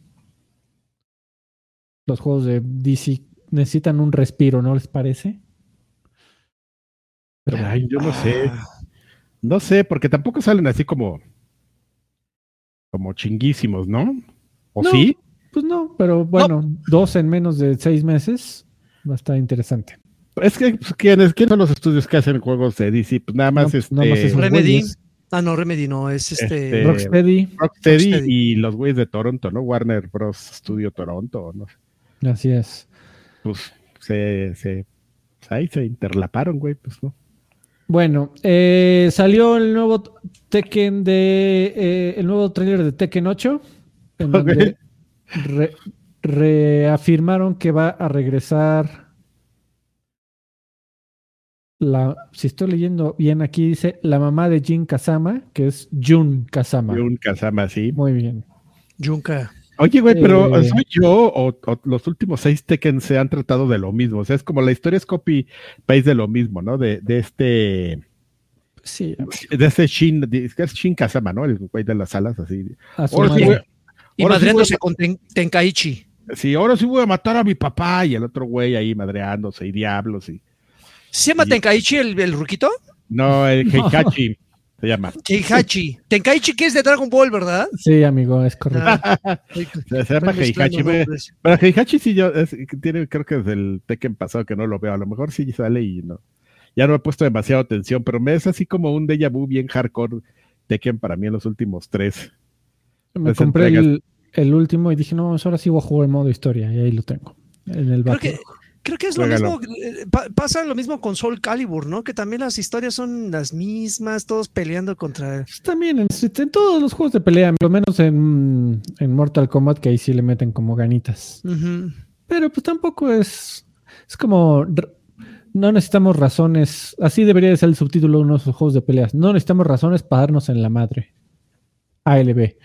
los juegos de DC necesitan un respiro, ¿no les parece? Pero. Ay, yo no sé, no sé, porque tampoco salen así como, como chinguísimos, ¿no? ¿O No. sí? Pues no, pero bueno, dos en menos de seis meses va a estar interesante. Es que, pues, ¿quiénes, ¿quiénes son los estudios que hacen juegos de DC? Pues nada más, No, este, nada más esos Remedy. Ah, no, Remedy no, es este. Este, Rocksteady. Rocksteady Rocksteady. y los güeyes de Toronto, ¿no? Warner Bros. Studio Toronto, ¿no? Así es. Pues se, se, pues, ahí se interlaparon, güey, pues no. Bueno, eh, salió el nuevo Tekken de. eh, el nuevo trailer de Tekken 8. En donde re- reafirmaron que va a regresar. La, si estoy leyendo bien aquí, dice la mamá de Jin Kazama, que es Jun Kazama. Y un Kazama así. Muy bien. Junka. Oye, güey, pero Eh. ¿soy yo o, o los últimos seis Tekken se han tratado de lo mismo? O sea, es como la historia es copy-paste de lo mismo, ¿no? De, de este... Sí, De ese Shin, de- es que es Shin Kazama, ¿no? El güey de las alas, así. Ahora sí, madre. güey. Y Ahora sí, madreándose güey. con Ten- Tenkaichi. Sí, ahora sí voy a matar a mi papá y el otro güey ahí madreándose y diablos y... ¿Se llama Y- Tenkaichi el, el ruquito? No, el No. Heikachi se llama. Tenkaichi. Tenkaichi que es de Dragon Ball, ¿verdad? Sí, amigo, es correcto. Ah, Se, (laughs) se llama nombres. Pero Heihachi sí yo, es- tiene, creo que desde el Tekken pasado que no lo veo. A lo mejor sí sale y no. Ya no he puesto demasiada atención, pero me es así como un déjà vu bien hardcore Tekken para mí en los últimos tres. Me Las compré el, el último y dije, no, ahora sí voy a jugar en modo historia. Y ahí lo tengo. En el Creo que. Creo que es lo mismo. eh, pa- pasa lo mismo con Soul Calibur, ¿no? Que también las historias son las mismas, todos peleando contra. Pues También en, en todos los juegos de pelea, lo menos en, en Mortal Kombat, que ahí sí le meten como ganitas. Pero pues tampoco es. Es como. No necesitamos razones. Así debería de ser el subtítulo de uno de esos juegos de peleas. No necesitamos razones para darnos en la madre. ALB.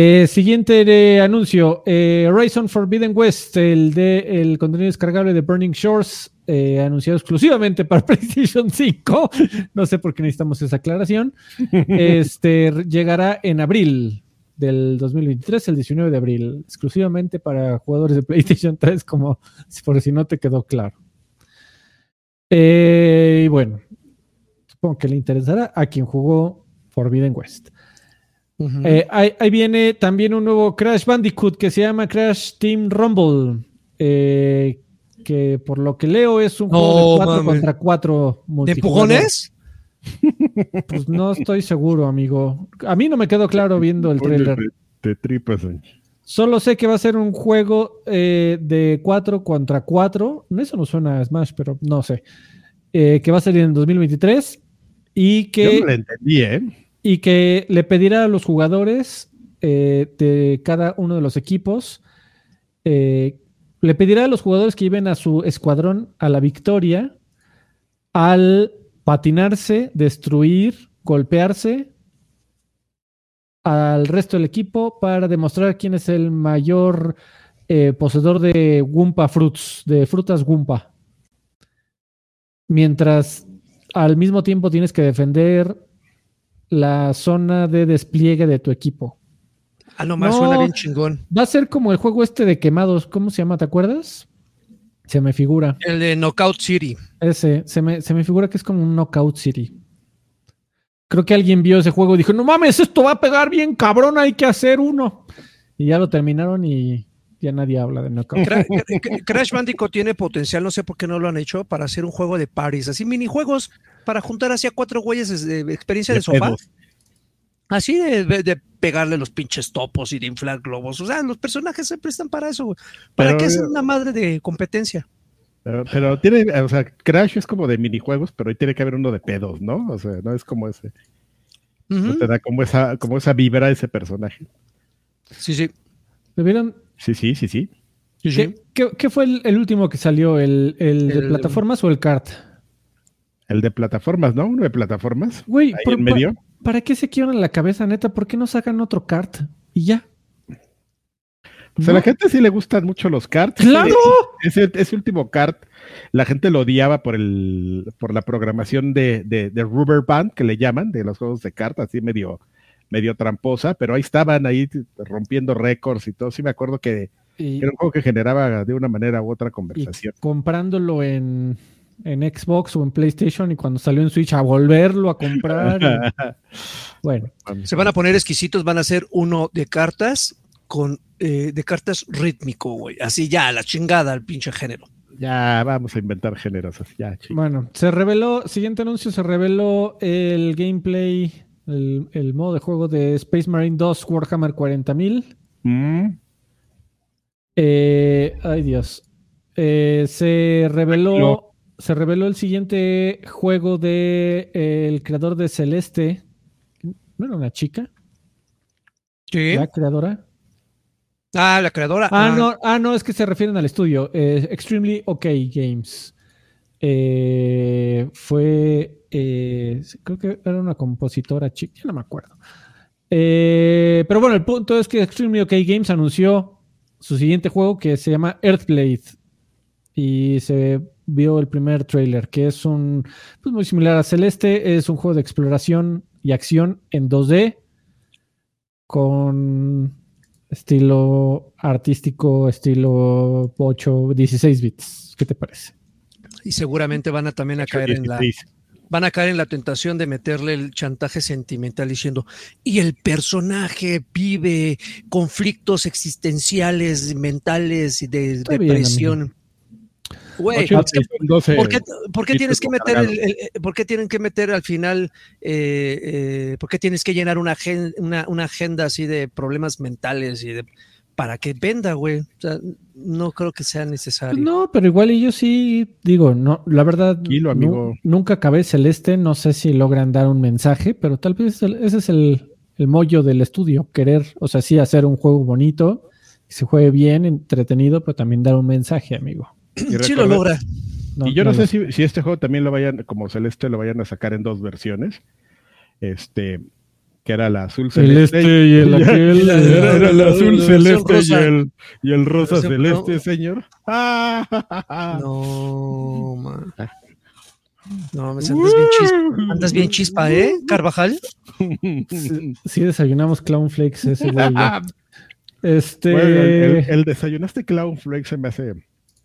Eh, siguiente eh, anuncio: eh, Horizon Forbidden West, el de el contenido descargable de Burning Shores, eh, anunciado exclusivamente para (laughs) PlayStation 5. No sé por qué necesitamos esa aclaración. (laughs) Este llegará en abril del 2023, el 19 de abril, exclusivamente para jugadores de PlayStation 3, como por si no te quedó claro. Y bueno, supongo que le interesará a quien jugó Forbidden West. Eh, ahí, ahí viene también un nuevo Crash Bandicoot que se llama Crash Team Rumble. eh, que por lo que leo es un juego de 4 mames. contra 4 ¿De empujones? Pues no estoy seguro, amigo. A mí no me quedó claro viendo el trailer. Te tripas, güey. Solo sé que va a ser un juego eh, de 4 contra 4. Eso no suena a Smash, pero no sé. Eh, que va a salir en 2023 y Yo que, no lo entendí, ¿eh? Y que le pedirá a los jugadores eh, de cada uno de los equipos, eh, le pedirá a los jugadores que lleven a su escuadrón a la victoria al patinarse, destruir, golpearse al resto del equipo para demostrar quién es el mayor eh, poseedor de Wumpa Fruits, de frutas Wumpa. Mientras al mismo tiempo tienes que defender la zona de despliegue de tu equipo. Ah, no, más No. suena bien chingón. Va a ser como el juego este de quemados, ¿cómo se llama? ¿Te acuerdas? Se me figura. El de Knockout City. Ese, se me, se me figura que es como un Knockout City. Creo que alguien vio ese juego y dijo, no mames, esto va a pegar bien cabrón, hay que hacer uno. Y ya lo terminaron y ya nadie habla de Knockout. Cra- (laughs) Cra- Crash Bandicoot tiene potencial, no sé por qué no lo han hecho, para hacer un juego de paris, así minijuegos para juntar hacia cuatro güeyes de experiencia de, De sofá. pedos. Así de, de- de pegarle los pinches topos y de inflar globos. O sea, los personajes se prestan para eso. güey. ¿Para Pero- qué hacer una madre de competencia? Pero, pero tiene, o sea, Crash es como de minijuegos, pero ahí tiene que haber uno de pedos, ¿no? O sea, no es como ese. No te da como esa, como esa vibra ese personaje. Sí, sí. ¿Vieron? Sí, sí, sí, sí. ¿Qué, fue el, el último que salió? ¿El, el de El- plataformas o el kart? El de plataformas, ¿no? Uno de plataformas. Güey, Ahí por- en medio. pa- ¿para qué se quiebran la cabeza, neta? ¿Por qué no sacan otro kart? Y ya. O sea, a la gente sí le gustan mucho los karts. (laughs) ¡Claro! Ese, ese último kart, la gente lo odiaba por el, por la programación de, de, de Rubber Band, que le llaman, de los juegos de kart, así medio, medio tramposa, pero ahí estaban ahí rompiendo récords y todo. Sí me acuerdo que Y, era un juego que generaba de una manera u otra y conversación. comprándolo en, en Xbox o en PlayStation y cuando salió en Switch a volverlo a comprar. y- (laughs) bueno, Se van a poner exquisitos, van a hacer uno de cartas con eh, de cartas rítmico, güey. Así ya, a la chingada al pinche género. Ya vamos a inventar géneros así, ya, chico. bueno, se reveló, siguiente anuncio, se reveló el gameplay el, el modo de juego de Space Marine 2 Warhammer 40.000. Mm. Eh, ay Dios. Eh, se reveló, se reveló el siguiente juego de eh, el creador de Celeste. ¿No era una chica? Sí. ¿La creadora? Ah, la creadora. Ah, no, ah, no, es que se refieren al estudio. Extremely OK Games. Eh, fue, eh, creo que era una compositora chica, ya no me acuerdo. Eh, pero bueno, el punto es que Extremely OK Games anunció su siguiente juego que se llama Earthblade. Y se vio el primer trailer, que es un pues muy similar a Celeste. Es un juego de exploración y acción en 2D con estilo artístico, estilo 8, 16 bits. ¿Qué te parece? Y seguramente van a también a caer en la, 16. van a caer en la tentación de meterle el chantaje sentimental diciendo, y el personaje vive conflictos existenciales, mentales y de Está bien, depresión. Güey, Ocho, es que, son 12 ¿por qué, por qué bits tienes que meter el, el- por qué tienen que meter al final, eh, eh, por qué tienes que llenar una, agen- una, una agenda así de problemas mentales y de para que venda, güey? O sea, no creo que sea necesario. No, pero igual y yo sí digo, no, la verdad, nu- amigo. nunca acabé Celeste, no sé si logran dar un mensaje, pero tal vez ese es el, el mollo del estudio, querer, o sea, sí hacer un juego bonito, que se juegue bien, entretenido, pero también dar un mensaje, amigo. Sí lo logra. No- y yo no, no sé si, si este juego también lo vayan, como Celeste, lo vayan a sacar en dos versiones. Este, que era la azul celeste. Y el (laughs) aquel. Era, era el azul La celeste y el, y el rosa celeste, (laughs) no. señor. No, man. No, me andas bien chispa, andas bien chispa, ¿eh, Carvajal? Sí, sí desayunamos Clown Flakes ese güey. (laughs) Este Bueno, el, el- el desayunaste Clown Flake se me hace.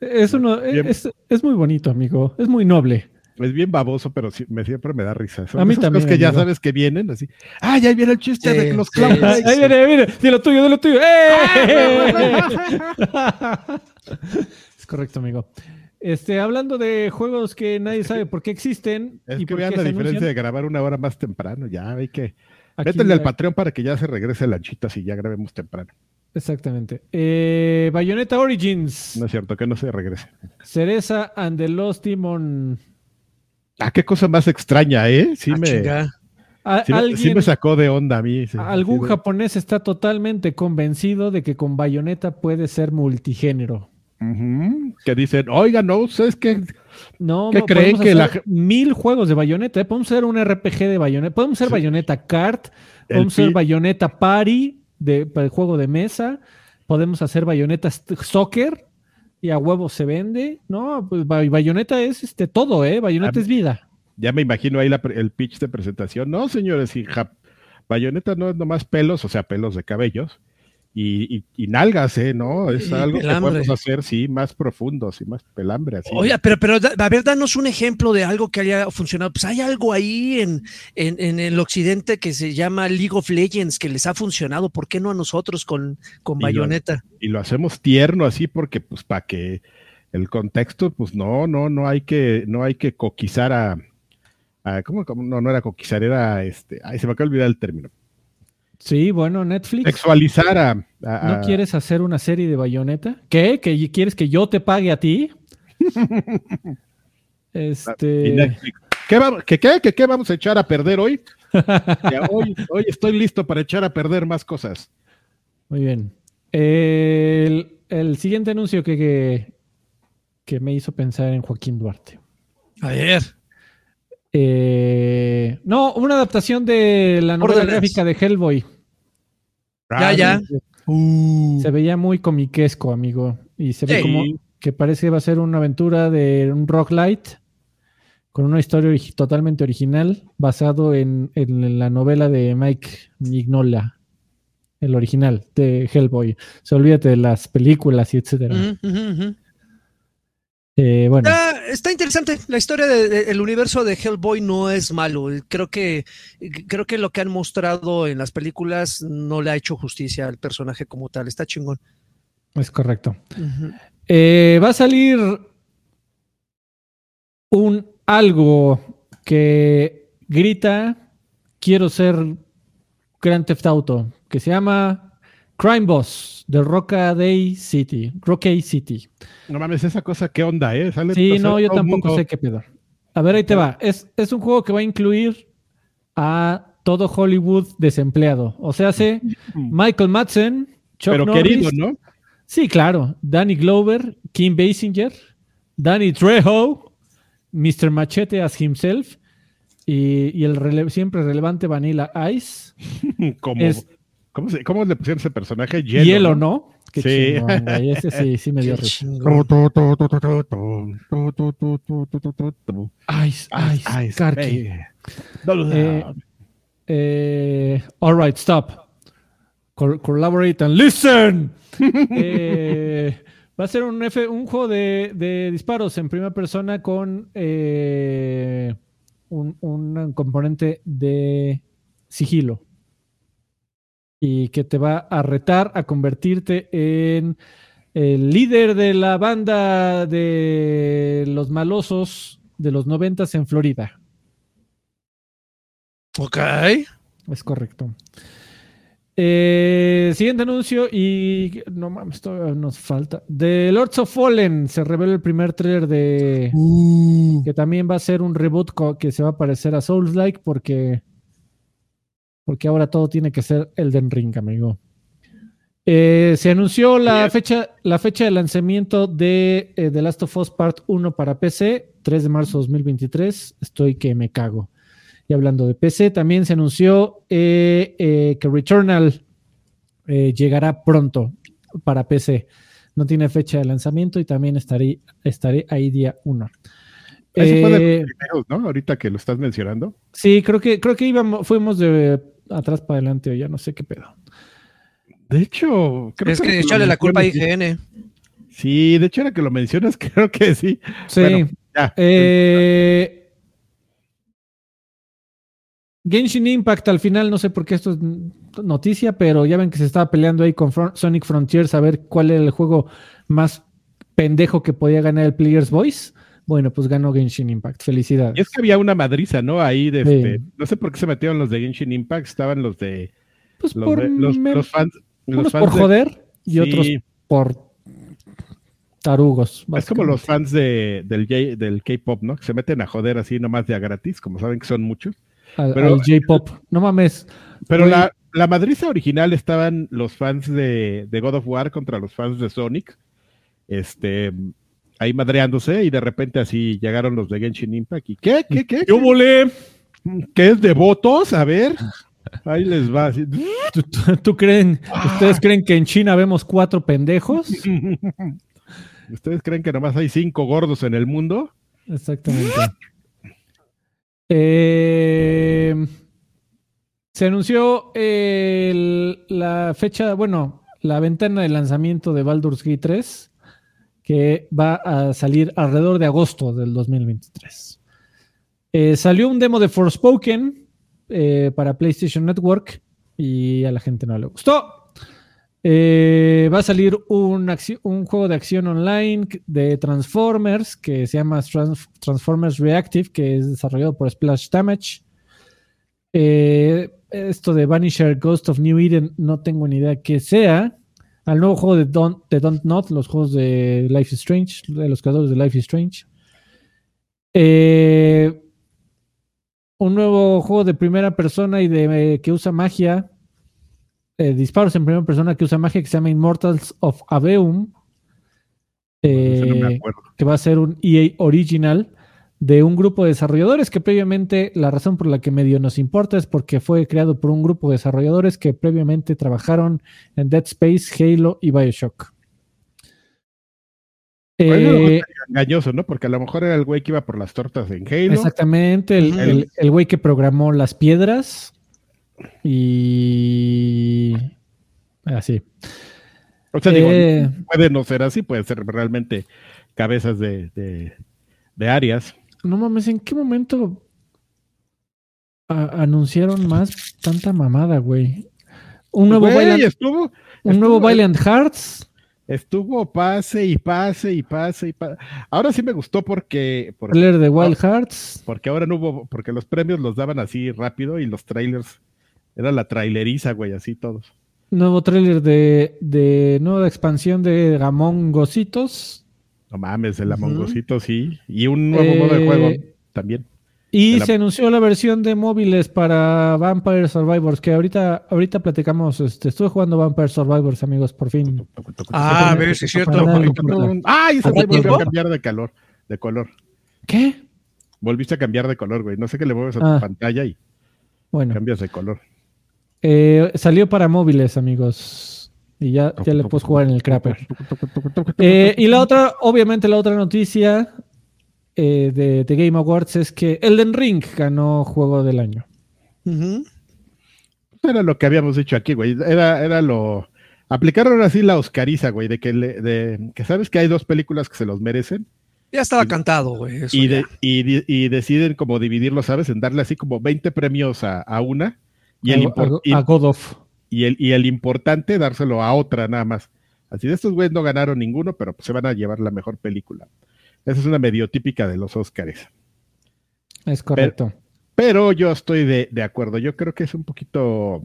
es, uno, es, es muy bonito, amigo. Es muy noble. Es bien baboso, pero sí- me, siempre me da risa. Son A mí también, cosas que ya sabes que vienen, así. Ah, ya viene el chiste Sí, de los sí, Clown sí. Ahí viene, viene, de lo tuyo, de lo tuyo. ¡Eh! (laughs) es correcto, amigo. Este, hablando de juegos que nadie sabe por qué existen Es y que por vean qué la se diferencia de grabar una hora más temprano. Ya hay que. Métele al Patreon para que ya se regrese lanchitas y ya grabemos temprano. Exactamente. Eh, Bayonetta Origins, No es cierto, que no se regrese. Cereza and the Lost Demon. Ah, qué cosa más extraña, ¿eh? Sí, Ah, me, chinga. A- sí, me- sí alguien, me sacó de onda a mí. sí, algún de- japonés está totalmente convencido de que con Bayonetta puede ser multigénero. Que dicen, oiga, no, ¿ustedes qué? No, ¿Qué no, creen que la mil juegos de Bayonetta? ¿eh? Podemos hacer un RPG de Bayonetta, podemos hacer Sí. Bayonetta Kart, El podemos hacer pi- Bayonetta Party de, para el juego de mesa, podemos hacer Bayonetta St- Soccer y a huevo se vende. No, pues Bay- Bayonetta es este todo, ¿eh? Bayonetta Ah, es vida. Ya me imagino ahí la el pitch de presentación. No, señores, y ja- Bayonetta no es nomás pelos, o sea, pelos de cabellos. Y, y, y nalgas, ¿eh? ¿No? Es algo que podemos hacer, sí, más profundo, sí, más pelambre, así. Oye, pero, pero a ver, danos un ejemplo de algo que haya funcionado. Pues hay algo ahí en, en, en el occidente que se llama League of Legends que les ha funcionado. ¿Por qué no a nosotros con, con Y lo- Bayonetta? y lo hacemos tierno así porque pues para que el contexto pues no no no hay que no hay que coquizar a, a- ¿cómo, cómo? no no era coquizar era este ay se me acaba de olvidar el término Sí, bueno, Netflix. sexualizar a, a- ¿No quieres hacer una serie de Bayonetta? ¿Qué? ¿Que quieres que yo te pague a ti? (laughs) este. Netflix. ¿Qué, va- que qué, que qué vamos a echar a perder hoy? (laughs) Que hoy hoy estoy listo para echar a perder más cosas Muy bien. El, el siguiente anuncio que, que, que me hizo pensar en Joaquín Duarte. A ver. Eh, no, una adaptación de la novela gráfica de Hellboy. Ya, ya. Se veía muy comiquesco, amigo. Y se ve Sí. como que parece que va a ser una aventura de un rock light con una historia totalmente original basado en, en la novela de Mike Mignola, el original de Hellboy. Se olvídate de las películas y etcétera. Eh, bueno, Está, está interesante. La historia del universo de Hellboy no es malo. Creo que, creo que lo que han mostrado en las películas no le ha hecho justicia al personaje como tal. Está chingón. es correcto. Eh, va a salir un algo que grita quiero ser Grand Theft Auto, que se llama Crime Boss de Day City, Rockay City. No mames, esa cosa, ¿qué onda, eh? sí, no, yo tampoco sé qué pedo. A ver, ahí te va. Es, es un juego que va a incluir a todo Hollywood desempleado. O sea, hace Michael Madsen, Chuck Pero querido, ¿no? Sí, claro. Danny Glover, Kim Basinger, Danny Trejo, Mr. Machete as himself y, el siempre relevante Vanilla Ice. (laughs) ¿Cómo, le pusieron ese personaje? Hielo, ¿no? sí. ese sí, sí me dio risa. Ice, Ice, Ice, Karki. Eh, eh, all right, stop. collaborate and listen. eh, Va a ser un, F, un juego de, disparos en primera persona con eh, un, componente de sigilo. Y que te va a retar a convertirte en el líder de la banda de los malosos de los noventas en Florida. Ok. Es correcto. Eh, siguiente anuncio y no mames, todavía nos falta. De Lords of Fallen se revela el primer trailer de uh. que también va a ser un reboot que se va a parecer a Souls Like porque porque ahora todo tiene que ser Elden Ring, amigo. Eh, se anunció la fecha, la fecha de lanzamiento de eh, The Last of Us Part 1 para PC, 3 de marzo de 2023. Estoy que me cago. Y hablando de PC, también se anunció eh, eh, que Returnal llegará pronto para PC. No tiene fecha de lanzamiento y también estaré, estaré ahí día 1. Eso fue de los primeros, ¿no? Ahorita que lo estás mencionando. Sí, creo que, creo que íbamos, fuimos de atrás para adelante o ya no sé qué pedo. De hecho, creo es que, echarle la culpa a IGN. Sí, de hecho, era que lo mencionas, (laughs) creo que sí. Sí. ya. Eh, Genshin Impact al final, no sé por qué esto es noticia, pero ya ven que se estaba peleando ahí con Sonic Frontiers a ver cuál era el juego más pendejo que podía ganar el Player's Voice. Bueno, pues ganó Genshin Impact. Felicidades. Y es que había una madriza, ¿no? Ahí de este, no sé por qué se metieron los de Genshin Impact, estaban los de pues los, por los, fans, unos por joder y otros por tarugos. Es como los fans de, del, del K-pop, ¿no? Que se meten a joder así nomás de a gratis, como saben que son muchos al, J-Pop. No mames. Pero la, la madriza original estaban los fans de, God of War contra los fans de Sonic. Este, ahí madreándose y de repente así llegaron los de Genshin Impact y ¿qué? ¿Qué? ¿Qué? Yo volé. ¿Qué es de votos? A ver. Ahí les va. (laughs) ¿Tú, creen, ustedes creen que en China vemos cuatro pendejos? (laughs) ¿Ustedes creen que nomás hay cinco gordos en el mundo? Exactamente. Eh, se anunció la fecha, bueno, la ventana de lanzamiento de Baldur's Gate 3, que va a salir alrededor de agosto del 2023. Eh, salió un demo de Forspoken eh, para PlayStation Network y a la gente no le gustó. Eh, va a salir un, juego de acción online de Transformers que se llama Transformers Reactive, que es desarrollado por Splash Damage. Eh, esto de Vanisher Ghost of New Eden, no tengo ni idea qué sea. Al nuevo juego de Don't, de Don't Not, los juegos de Life is Strange, de los creadores de Life is Strange. Eh, un nuevo juego de primera persona y de que usa magia eh, disparos en primera persona que usa magia que se llama Immortals of Aveum, eh, que va a ser un EA original de un grupo de desarrolladores que previamente, la razón por la que medio nos importa es porque fue creado por un grupo de desarrolladores que previamente trabajaron en Dead Space, Halo y Bioshock. Eh, engañoso, ¿no? Porque a lo mejor era el güey que iba por las tortas en Halo. Exactamente, el güey que programó las piedras y así. O sea, digo, eh, puede no ser así, puede ser realmente cabezas de, de, áreas. No mames, ¿en qué momento anunciaron más tanta mamada, güey? Un nuevo Violent, un nuevo Hearts. estuvo pase y pase y pase y pase. Ahora sí me gustó porque. porque Trailer de Wild Hearts. Porque ahora no hubo. Porque los premios los daban así rápido y los trailers. Era la traileriza, güey, así todos. Nuevo trailer de, de nueva expansión de Gamón Gocitos. No mames, el Amongosito, sí. Y un nuevo modo de juego Eh, también. Y la- se anunció la versión de móviles para Vampire Survivors, que ahorita, ahorita platicamos, este, estuve jugando Vampire Survivors, amigos, por fin. Ah, a ver, sí es cierto. Ay, se ¿Hace volvió a cambiar de calor, de color. ¿Qué? Volviste a cambiar de color, güey. No sé qué le mueves a Ah. tu pantalla y Bueno, cambias de color. eh, salió para móviles, amigos. Y ya, ya le puedes jugar en el Crapper. Eh, y la otra, obviamente la otra noticia eh, de, de Game Awards es que Elden Ring ganó Juego del Año. Ujú. Era lo que habíamos dicho aquí, güey. Era, era lo. Aplicaron así la Oscariza, güey, de que, le- de que sabes que hay dos películas que se los merecen Ya estaba cantado, güey. eso y, de- y, deciden como dividirlo, ¿sabes? En darle así como 20 premios a, a una y el, a, impor- a- a God of. Y, el, y el importante dárselo a otra nada más. Así de estos güeyes no ganaron ninguno, pero pues se van a llevar la mejor película. Esa es una medio típica de los Oscars. Es correcto. Pero yo estoy de, de acuerdo. Yo creo que es un poquito.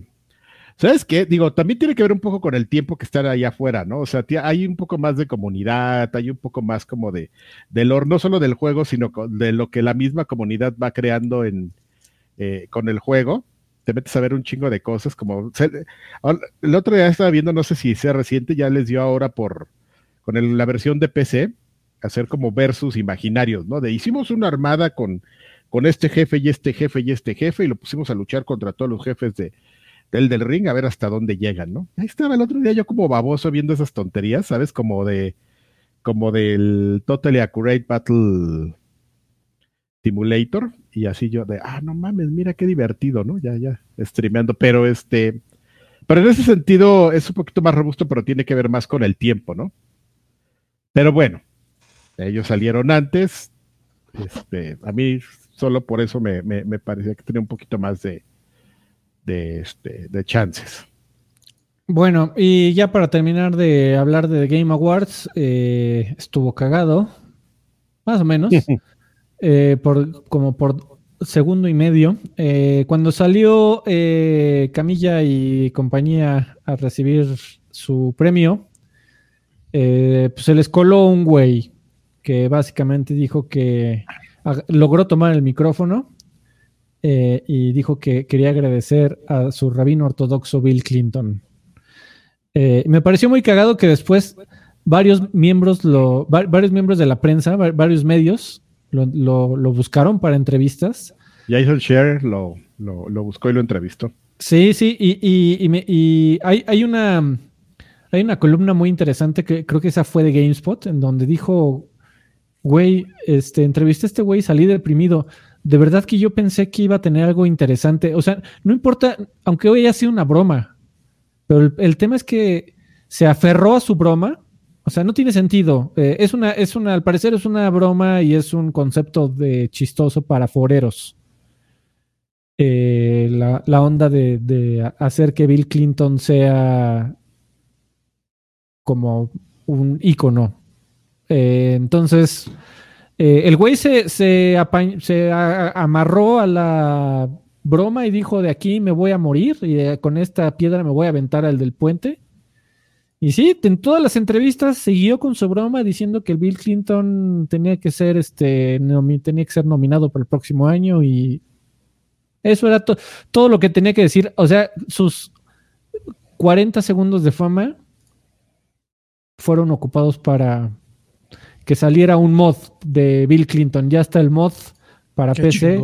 ¿Sabes qué? Digo, también tiene que ver un poco con el tiempo que están allá afuera, ¿no? O sea, hay un poco más de comunidad, hay un poco más como de, del no solo del juego, sino de lo que la misma comunidad va creando en, eh, con el juego. Te metes a ver un chingo de cosas, como el otro día estaba viendo, no sé si sea reciente, ya les dio ahora por, con la versión de PC, hacer como versus imaginarios, ¿no? De hicimos una armada con, con este jefe y este jefe y este jefe y lo pusimos a luchar contra todos los jefes de, del del ring a ver hasta dónde llegan, ¿no? Ahí estaba el otro día yo como baboso viendo esas tonterías, ¿sabes? Como de, como del Totally Accurate Battle Simulator y así yo de, ah, no mames, mira qué divertido, ¿no? Ya, ya, streameando, pero este, pero en ese sentido es un poquito más robusto, pero tiene que ver más con el tiempo, ¿no? Pero bueno, ellos salieron antes, este, a mí solo por eso me, me, me parecía que tenía un poquito más de, de, este, de chances. Bueno, y ya para terminar de hablar de Game Awards, eh, estuvo cagado, más o menos, (laughs) eh, por, como por segundo y medio. Eh, cuando salió eh, Camilla y compañía a recibir su premio, eh, pues se les coló un güey que básicamente dijo que logró tomar el micrófono eh, y dijo que quería agradecer a su rabino ortodoxo Bill Clinton. Eh, me pareció muy cagado que después varios miembros, lo, va- varios miembros de la prensa, va- varios medios lo, lo- lo buscaron para entrevistas. Jason Share lo, lo, lo buscó y lo entrevistó. Sí, sí, y, y- y me- y hay, hay una hay una columna muy interesante que creo que esa fue de GameSpot, en donde dijo, güey, este, entrevisté a este güey, salí deprimido. De verdad que yo pensé que iba a tener algo interesante. O sea, no importa, aunque hoy haya sido una broma, pero el, el tema es que se aferró a su broma. O sea, no tiene sentido. Eh, es una, es una, al parecer es una broma y es un concepto de chistoso para foreros. Eh, la, onda de, hacer que Bill Clinton sea como un ícono. Eh, entonces, el güey se, se, amarró a la broma y dijo, de aquí me voy a morir y con esta piedra me voy a aventar al del puente. Y sí, en todas las entrevistas siguió con su broma diciendo que el Bill Clinton tenía que ser este tenía que ser nominado para el próximo año y eso era to- todo lo que tenía que decir. O sea, sus 40 segundos de fama fueron ocupados para que saliera un mod de Bill Clinton. Ya está el mod para Qué PC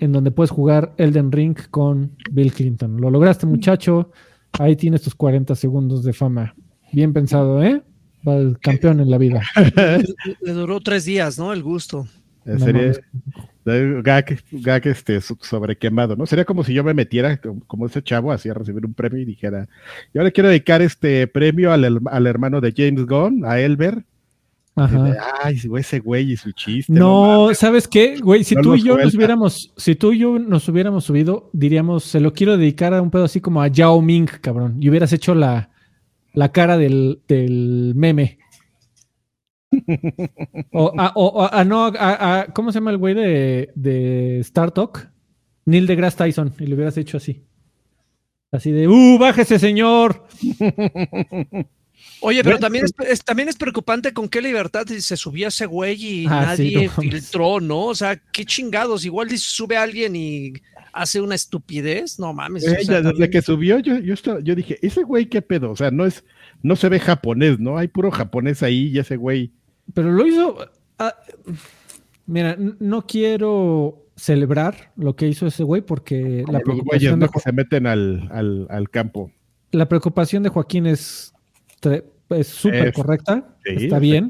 en donde puedes jugar Elden Ring con Bill Clinton. Lo lograste, muchacho. Ahí tienes tus 40 segundos de fama. Bien pensado, ¿eh? El campeón en la vida. Le, (laughs) le duró tres días, ¿no? El gusto. Eh, No sería gag, gag, este, so- sobrequemado, ¿no? Sería como si yo me metiera como- ese chavo así a recibir un premio y dijera, yo le quiero dedicar este premio al, al hermano de James Gunn, a Elber. Ajá. Ay, güey, ese güey y su chiste. No, mames". ¿sabes qué? Güey, si No tú y yo nos hubiéramos, si tú y yo nos hubiéramos subido, diríamos, se lo quiero dedicar a un pedo así como a Yao Ming, cabrón. Y hubieras hecho la, la cara del, del meme. (laughs) o, a, o, a, no, a, ¿cómo se llama el güey de, de Star Talk? Neil deGrasse Tyson, y le hubieras hecho así. Así de, ¡uh, bájese, señor! (laughs) Oye, pero también es, también es preocupante con qué libertad se subía ese güey y ah, nadie filtró, ¿no? O sea, qué chingados. Igual si sube a alguien y hace una estupidez, no mames. desde que subió, yo, yo, yo dije, ese güey, qué pedo. O sea, no es, no se ve japonés, ¿no? Hay puro japonés ahí y ese güey. Pero lo hizo. Ah, mira, no quiero celebrar lo que hizo ese güey porque la preocupación de, que se meten al, al, campo. La preocupación de Joaquín es súper correcta, está bien.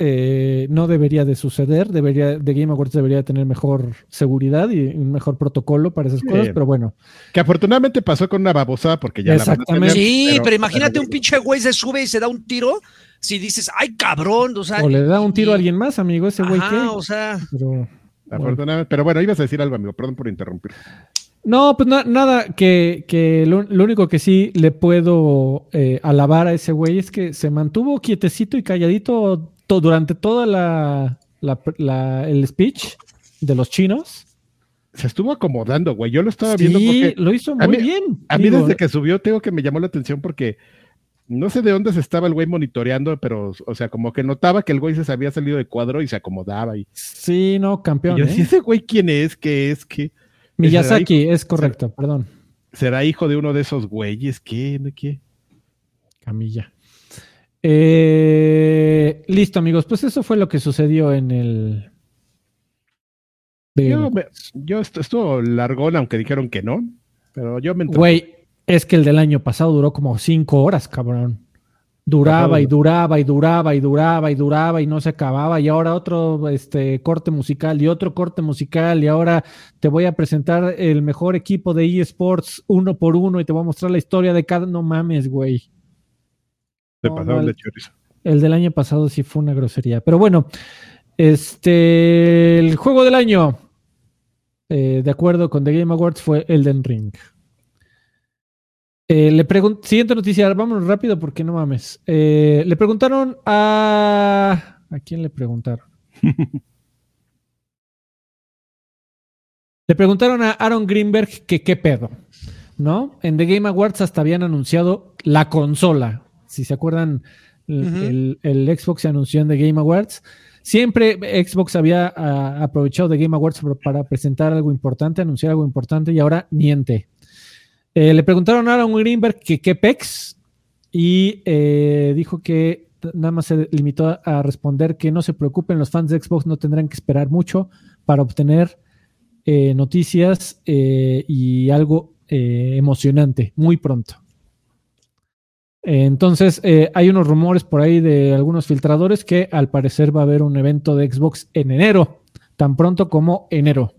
Eh, no debería de suceder, debería, de Game Awards debería tener mejor seguridad y un mejor protocolo para esas cosas, pero bueno. Que afortunadamente pasó con una babosada porque ya Exactamente. sí, pero, imagínate un pinche güey se sube y se da un tiro, si dices, ay cabrón, o sea. O le da un tiro a alguien más, amigo, ese güey que. o sea. Pero, afortunadamente, pero bueno, ibas a decir algo, amigo, perdón por interrumpir. No, pues nada, que, lo, único que sí le puedo eh, alabar a ese güey es que se mantuvo quietecito y calladito durante toda la, el speech de los chinos. Se estuvo acomodando, güey. Yo lo estaba viendo porque. Lo hizo muy bien. A mí, desde que subió, tengo que me llamó la atención porque no sé de dónde se estaba el güey monitoreando, pero, o sea, como que notaba que el güey se había salido de cuadro y se acomodaba. Y... Sí, no, campeón. yo decía, ¿eh? ese güey quién es? ¿Qué es? ¿Qué? Miyazaki, es correcto, perdón. ¿Será hijo de uno de esos güeyes? ¿Qué? ¿Qué? Camilla. Eh, listo, amigos. Pues eso fue lo que sucedió en el. Yo, yo estuvo largón, aunque dijeron que no. Pero yo me. Güey, es que el del año pasado duró como cinco horas, cabrón. Duraba y duraba y duraba y duraba y duraba y no se acababa. Y ahora otro este, corte musical y otro corte musical. Y ahora te voy a presentar el mejor equipo de eSports uno por uno y te voy a mostrar la historia de cada. No mames, güey el, del año pasado sí fue una grosería. Pero bueno, este, el juego del año, eh, de acuerdo con The Game Awards, fue Elden Ring. Eh, le siguiente noticia, vámonos rápido porque no mames. Eh, le preguntaron a... ¿A quién le preguntaron? (laughs) le preguntaron a Aaron Greenberg que qué pedo, ¿no? En The Game Awards hasta habían anunciado la consola, si se acuerdan, el, Xbox se anunció en The Game Awards. Siempre Xbox había ah, aprovechado The Game Awards para presentar algo importante, anunciar algo importante y ahora niente. Eh, le preguntaron a Aaron Greenberg que qué pex y eh, dijo que nada más se limitó a responder que no se preocupen, los fans de Xbox no tendrán que esperar mucho para obtener eh, noticias y algo emocionante muy pronto. Entonces, hay unos rumores por ahí de algunos filtradores que al parecer va a haber un evento de Xbox en enero, tan pronto como enero.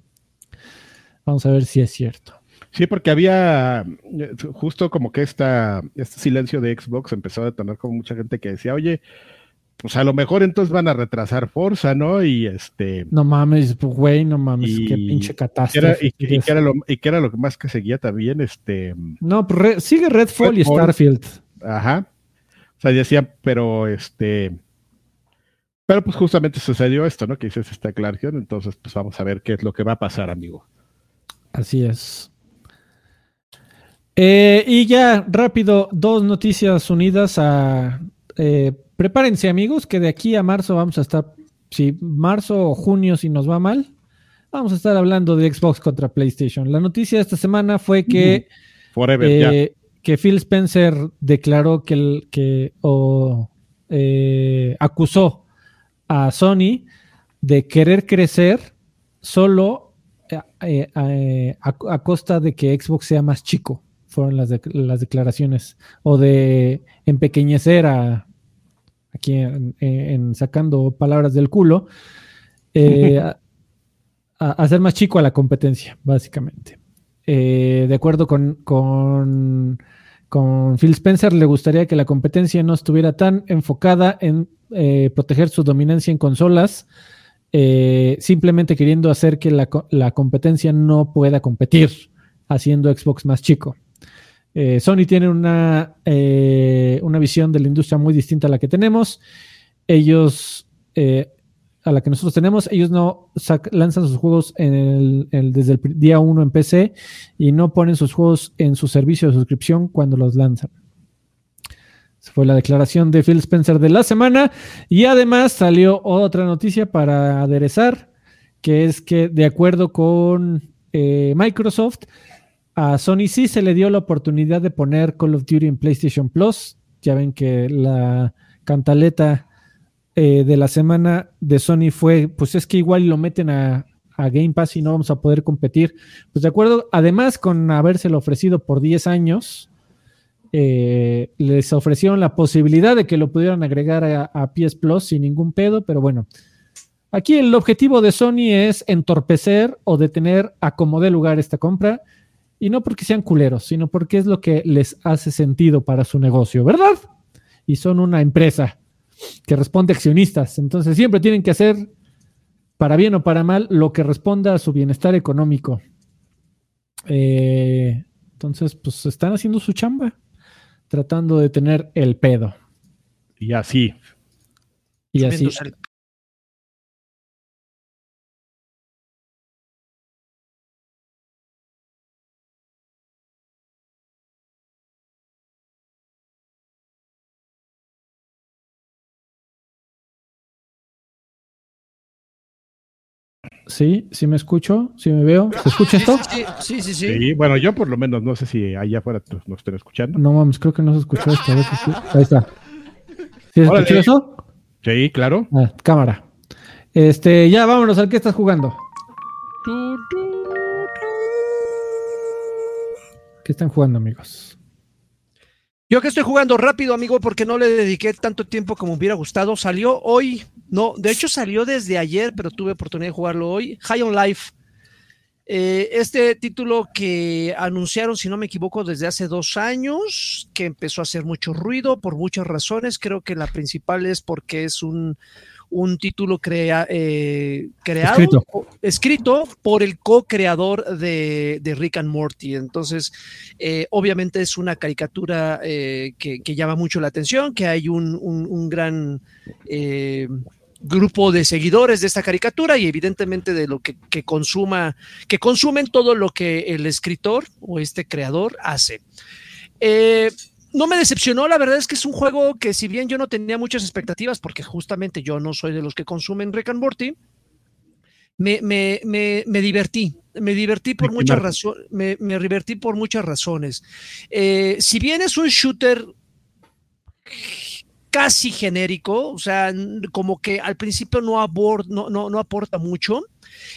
Vamos a ver si es cierto. Sí, porque había eh, justo como que esta, este silencio de Xbox empezó a tener como mucha gente que decía, oye, pues a lo mejor entonces van a retrasar Forza, ¿no? Y este. No mames, güey, no mames, qué pinche catástrofe. y, que era lo, y, que era lo, más que seguía también, este. No, pues sigue Redfall, y Starfield. Ajá. O sea, decía, pero este. Pero pues justamente sucedió esto, ¿no? Que dices esta aclaración, entonces pues vamos a ver qué es lo que va a pasar, amigo. Así es. Eh, y ya, rápido, dos noticias unidas a... Eh, prepárense amigos, que de aquí a marzo vamos a estar, si marzo o junio si nos va mal, vamos a estar hablando de Xbox contra PlayStation. La noticia de esta semana fue que... Forever, ya. eh, que Phil Spencer declaró que, el, que o eh, acusó a Sony de querer crecer solo eh, eh, a, costa de que Xbox sea más chico, fueron las, las declaraciones, o de empequeñecer a aquí en, sacando palabras del culo, (laughs) a, a, hacer más chico a la competencia, básicamente. Eh, de acuerdo con, con, Phil Spencer, le gustaría que la competencia no estuviera tan enfocada en eh, proteger su dominancia en consolas, eh, simplemente queriendo hacer que la, competencia no pueda competir, haciendo Xbox más chico. Eh, Sony tiene una, eh, una visión de la industria muy distinta a la que tenemos. Ellos, eh, a la que nosotros tenemos, ellos no lanzan sus juegos desde el día 1 en PC y no ponen sus juegos en su servicio de suscripción cuando los lanzan. Esa fue la declaración de Phil Spencer de la semana. Y además salió otra noticia para aderezar, que es que de acuerdo con Microsoft, a Sony sí se le dio la oportunidad de poner Call of Duty en PlayStation Plus. Ya ven que la cantaleta eh, de la semana de Sony fue, pues es que igual lo meten a, Game Pass y no vamos a poder competir. Pues de acuerdo, además con habérselo ofrecido por 10 años, eh, les ofrecieron la posibilidad de que lo pudieran agregar a, a, PS Plus sin ningún pedo, pero bueno, aquí el objetivo de Sony es entorpecer o detener a como dé lugar esta compra. Y no porque sean culeros, sino porque es lo que les hace sentido para su negocio, ¿verdad? Y son una empresa que responde a accionistas. Entonces siempre tienen que hacer, para bien o para mal, lo que responda a su bienestar económico. Eh, entonces, pues están haciendo su chamba, tratando de tener el pedo. Y así. Y así. Sí, sí me escucho, sí me veo. ¿Se escucha esto? Sí, sí, sí. sí, bueno, yo por lo menos no sé si allá afuera nos estén escuchando. No mames, creo que no se escuchó esto. Ahí está. ¿Sí se escuchó eso? Sí, claro. Ah, cámara. Este, ya vámonos al que estás jugando. ¿Qué están jugando, amigos? Yo que estoy jugando rápido, amigo, porque no le dediqué tanto tiempo como me hubiera gustado. Salió hoy, no, de hecho salió desde ayer, pero tuve oportunidad de jugarlo hoy. High on Life. Eh, este título que anunciaron, si no me equivoco, desde hace dos años, que empezó a hacer mucho ruido por muchas razones. Creo que la principal es porque es un, un título crea, eh, creado, escrito. por el co-creador de, Rick and Morty. Entonces, eh, obviamente es una caricatura eh, que, llama mucho la atención, que hay un, gran grupo de seguidores de esta caricatura y evidentemente de lo que, que, consuma, que consumen todo lo que el escritor o este creador hace no me decepcionó, la verdad es que es un juego que si bien yo no tenía muchas expectativas, porque justamente yo no soy de los que consumen Rick and Morty, me, me, me, divertí, me divertí por muchas razones, me, divertí por muchas razones. Eh, si bien es un shooter casi genérico, o sea, como que al principio no, no, no, aporta mucho.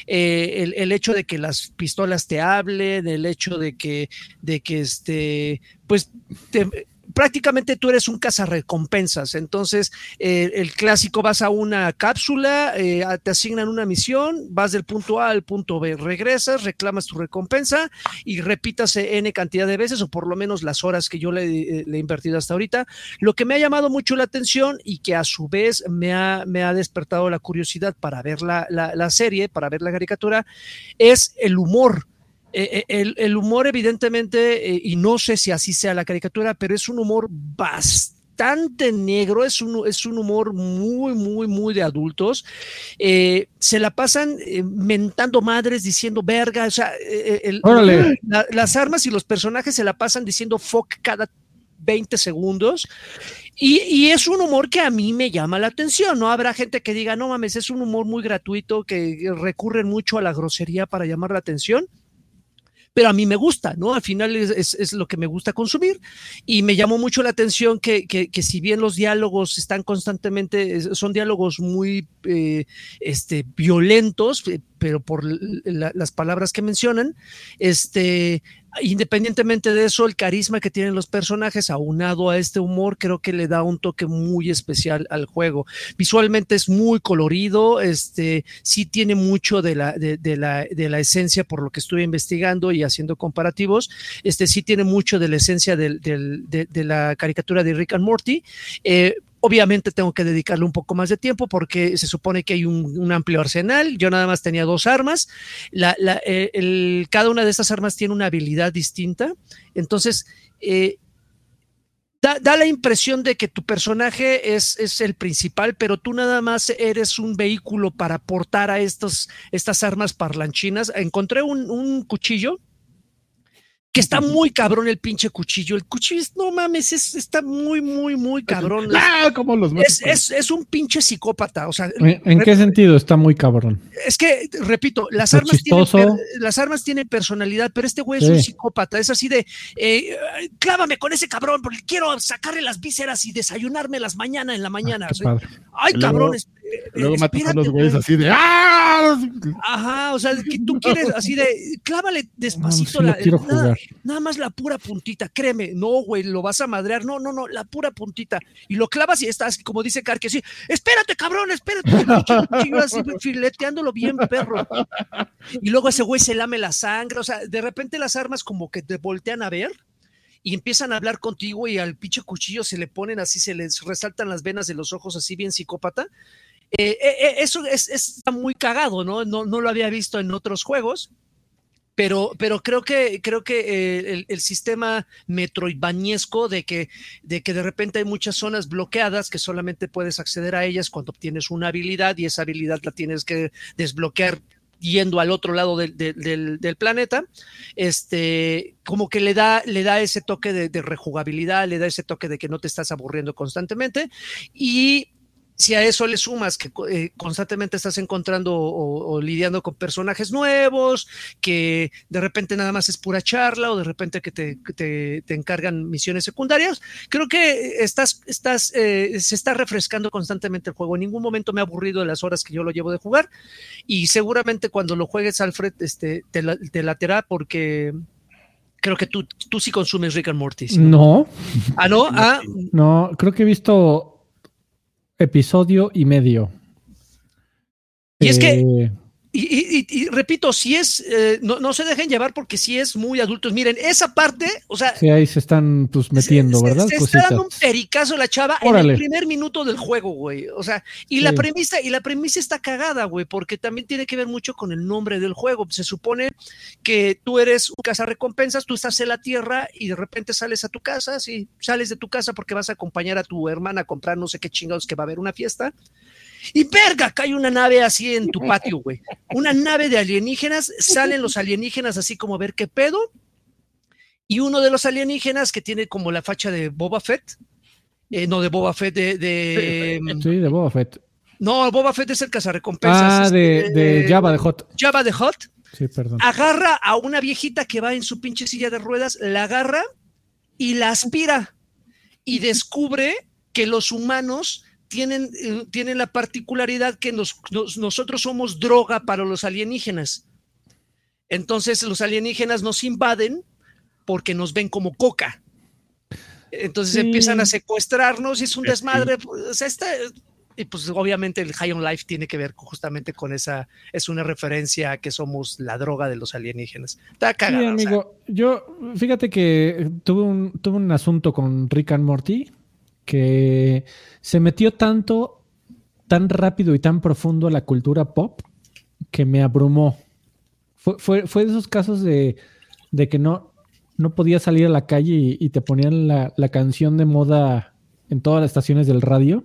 Eh, el, hecho de que las pistolas te hablen, el hecho de que, de que este, pues te, prácticamente tú eres un cazarrecompensas. Entonces, eh, el clásico vas a una cápsula, eh, te asignan una misión, vas del punto A al punto B, regresas, reclamas tu recompensa y repitas N cantidad de veces, o por lo menos las horas que yo le, eh, he invertido hasta ahorita. Lo que me ha llamado mucho la atención y que a su vez me ha, me ha despertado la curiosidad para ver la, la serie, para ver la caricatura, es el humor eh, eh, el, humor evidentemente, eh, y no sé si así sea la caricatura, pero es un humor bastante negro, es un, es un humor muy, muy, muy de adultos. se la pasan mentando madres, diciendo verga, o sea, las armas y los personajes se la pasan diciendo fuck cada 20 segundos. Y, y, es un humor que a mí me llama la atención, ¿no? Habrá gente que diga, no mames, es un humor muy gratuito, que recurren mucho a la grosería para llamar la atención pero a mí me gusta, ¿no? Al final es, lo que me gusta consumir y me llamó mucho la atención que, que, si bien los diálogos están constantemente, son diálogos muy eh, este, violentos, eh, pero por las palabras que mencionan, este, independientemente de eso, el carisma que tienen los personajes, aunado a este humor, creo que le da un toque muy especial al juego. Visualmente es muy colorido, este, sí tiene mucho de la, de, la, de la esencia por lo que estuve investigando y haciendo comparativos, este, sí tiene mucho de la esencia de, la caricatura de Rick and Morty. Eh, Obviamente tengo que dedicarle un poco más de tiempo porque se supone que hay un, amplio arsenal. Yo nada más tenía dos armas. Eh, cada una de estas armas tiene una habilidad distinta. Entonces, eh, Da, la impresión de que tu personaje es, el principal, pero tú nada más eres un vehículo para portar a estos, estas armas parlanchinas. Encontré un cuchillo que está muy cabrón el pinche cuchillo. El cuchillo es, no mames, está muy, muy, muy cabrón. Ah, como los es, es, un pinche psicópata. O sea, ¿En, qué sentido está muy cabrón? Es que, repito, las armas, tienen, las armas tienen personalidad, pero este güey es un psicópata. Es así de, eh, clávame con ese cabrón, porque quiero sacarle las vísceras y desayunármelas mañana en la mañana. ay, cabrón, Luego matas a los güeyes así de ¡Ah! Ajá, o sea, que tú quieres así de clávale despacito la, nada, más la pura puntita, créeme, no, güey, lo vas a madrear, no, no, no, la pura puntita. Y lo clavas y estás, como dice Carque, así, espérate, cabrón, espérate, así fileteándolo bien, perro. Y luego ese güey se lame la sangre, o sea, de repente las armas como que te voltean a ver y empiezan a hablar contigo y al pinche cuchillo se le ponen así, se les resaltan las venas de los ojos así bien psicópata eh, eh, eh, eso es, está muy cagado, ¿no? ¿no? No lo había visto en otros juegos. Pero, pero creo que, creo que el, sistema metroidvaniesco de que, de que de repente hay muchas zonas bloqueadas que solamente puedes acceder a ellas cuando obtienes una habilidad y esa habilidad la tienes que desbloquear yendo al otro lado del, del, planeta, este, como que le da, le da ese toque de, de, rejugabilidad, le da ese toque de que no te estás aburriendo constantemente y si a eso le sumas que eh, constantemente estás encontrando o, lidiando con personajes nuevos, que de repente nada más es pura charla o de repente que te, te, encargan misiones secundarias, creo que estás, estás, eh, se está refrescando constantemente el juego. En ningún momento me ha aburrido de las horas que yo lo llevo de jugar y seguramente cuando lo juegues, Alfred, este, te, te laterá porque creo que tú, tú sí consumes Rick and Morty. ¿no? Ah, no. Ah, no, creo que he visto episodio y medio. Y es que eh, y, repito, si es, eh, no, se dejen llevar porque si es muy adultos. Miren, esa parte, o sea. Sí, ahí se están pues metiendo, ¿verdad? Se, está dando un pericazo la chava en el primer minuto del juego, güey. O sea, y la premisa, y la premisa está cagada, güey, porque también tiene que ver mucho con el nombre del juego. Se supone que tú eres un cazarrecompensas, tú estás en la tierra y de repente sales a tu casa, sí, sales de tu casa porque vas a acompañar a tu hermana a comprar no sé qué chingados que va a haber una fiesta y verga, cae una nave así en tu patio, güey. Una nave de alienígenas, salen los alienígenas así como a ver qué pedo. Y uno de los alienígenas que tiene como la facha de Boba Fett, eh, no de Boba Fett, de, Sí, de Boba Fett. No, Boba Fett es el cazarrecompensas. Ah, de, de, Java de Hot. Java de Hot. Sí, perdón. Agarra a una viejita que va en su pinche silla de ruedas, la agarra y la aspira. Y descubre que los humanos tienen, eh, tienen la particularidad que nosotros somos droga para los alienígenas. Entonces los alienígenas nos invaden porque nos ven como coca. Entonces empiezan a secuestrarnos y es un desmadre. Pues, y pues obviamente el High on Life tiene que ver justamente con esa, es una referencia a que somos la droga de los alienígenas. Está cagado. amigo, yo fíjate que tuve un, tuve un asunto con Rick and Morty que se metió tanto, tan rápido y tan profundo a la cultura pop que me abrumó. Fue, fue, de esos casos de, que no, no podías salir a la calle y, te ponían la, canción de moda en todas las estaciones del radio.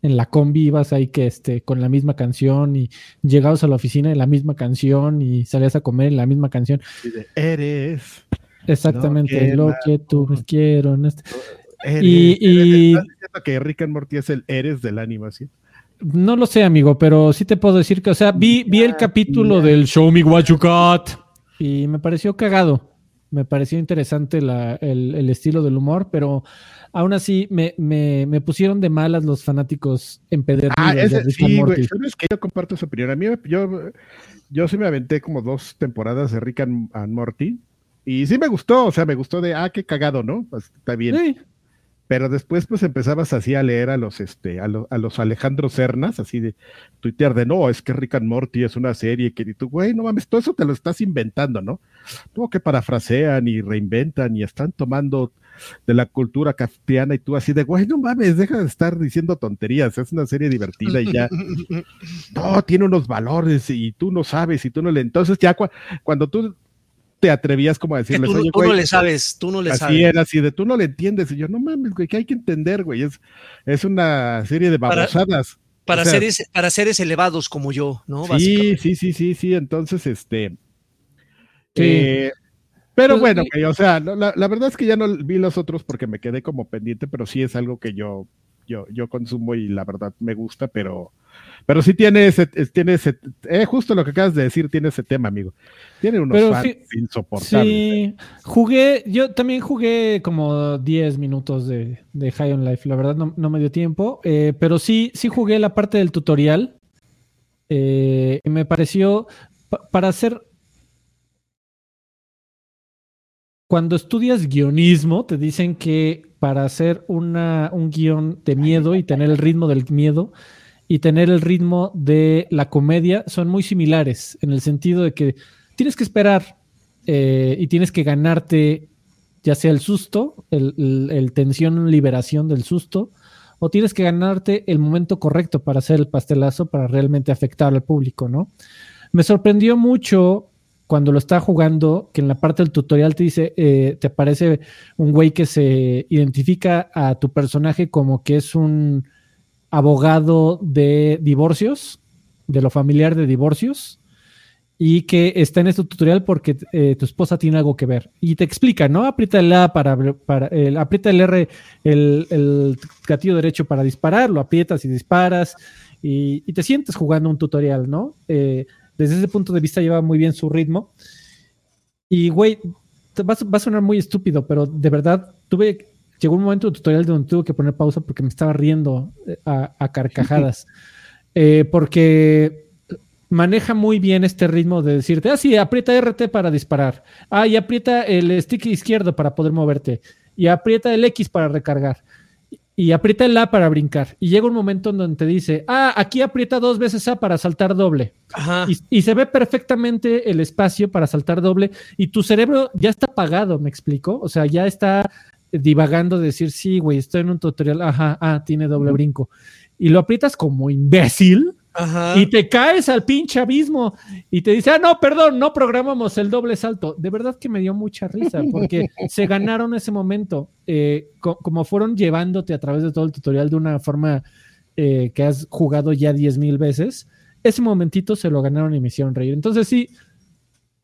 En la combi ibas ahí que este, con la misma canción y llegabas a la oficina en la misma canción y salías a comer en la misma canción. Eres. Exactamente, lo que tú quiero. Este y, que Rick and Morty es el Eres de la animación? No lo sé, amigo, pero sí te puedo decir que, o sea, vi, vi el capítulo del Show Me What You Got y me pareció cagado. Me pareció interesante el, estilo del humor, pero aún así me, pusieron de malas los fanáticos empedernidos ah, de Rick and Morty. ¿Sabes que Yo comparto esa opinión. A mí, yo, yo sí me aventé como dos temporadas de Rick and, Morty y sí me gustó, o sea, me gustó de, ah, qué cagado, ¿no? Pues, está bien. Sí. Pero después pues empezabas así a leer a los este a, a los Alejandro Cernas, así de tuitear de no, es que Rick and Morty es una serie que tú, güey, no mames, todo eso te lo estás inventando, ¿no? Todo que parafrasean y reinventan y están tomando de la cultura kafkiana y tú así de, güey, no mames, deja de estar diciendo tonterías, es una serie divertida y ya, (laughs) no, tiene unos valores y tú no sabes y tú no le, entonces ya cuando tú te atrevías como a decirle, tú, tú no le sabes, tú no le así sabes. Así era, así de tú no le entiendes. Y yo, no mames, güey, que hay que entender, güey. Es, es una serie de babosadas. Para, para, seres, para seres elevados como yo, ¿no? Sí, sí, sí, sí, sí. Entonces, este. Sí. Eh, pero pues, bueno, güey, o sea, la, la, verdad es que ya no vi los otros porque me quedé como pendiente, pero sí es algo que yo, yo, yo consumo y la verdad me gusta, pero pero sí tiene ese, tiene ese, eh, justo lo que acabas de decir, tiene ese tema, amigo. Tiene unos Pero fans sí, insoportables. Sí, eh. jugué, yo también jugué como 10 minutos de, de, High on Life, la verdad no, no me dio tiempo, eh, pero sí, sí jugué la parte del tutorial. Eh, y me pareció, para hacer cuando estudias guionismo, te dicen que para hacer una, un guion de miedo y tener el ritmo del miedo, y tener el ritmo de la comedia son muy similares, en el sentido de que tienes que esperar eh, y tienes que ganarte ya sea el susto, el, tensión, liberación del susto, o tienes que ganarte el momento correcto para hacer el pastelazo para realmente afectar al público, ¿no? Me sorprendió mucho cuando lo estaba jugando, que en la parte del tutorial te dice, eh, te aparece un güey que se identifica a tu personaje como que es un abogado de divorcios, de lo familiar de divorcios, y que está en este tutorial porque eh, tu esposa tiene algo que ver. Y te explica, ¿no? Aprieta el A para, para el, aprieta el R, el, gatillo derecho para disparar, lo aprietas y disparas, y, y te sientes jugando un tutorial, ¿no? Eh, desde ese punto de vista lleva muy bien su ritmo. Y, güey, va, va a sonar muy estúpido, pero de verdad tuve llegó un momento del tutorial donde tuve que poner pausa porque me estaba riendo eh, a, a carcajadas. (laughs) eh, porque maneja muy bien este ritmo de decirte, ah, sí, aprieta RT para disparar. Ah, y aprieta el stick izquierdo para poder moverte. Y aprieta el X para recargar. Y aprieta el A para brincar. Y llega un momento en donde te dice, ah, aquí aprieta dos veces A para saltar doble. Y, y, se ve perfectamente el espacio para saltar doble. Y tu cerebro ya está apagado, ¿me explico? O sea, ya está divagando, decir, sí, güey, estoy en un tutorial, ajá, ah, tiene doble brinco. Y lo aprietas como imbécil ajá. y te caes al pinche abismo y te dice, ah, no, perdón, no programamos el doble salto. De verdad que me dio mucha risa porque (laughs) se ganaron ese momento, eh, co como fueron llevándote a través de todo el tutorial de una forma eh, que has jugado ya diez mil veces. Ese momentito se lo ganaron y me hicieron reír. Entonces, sí,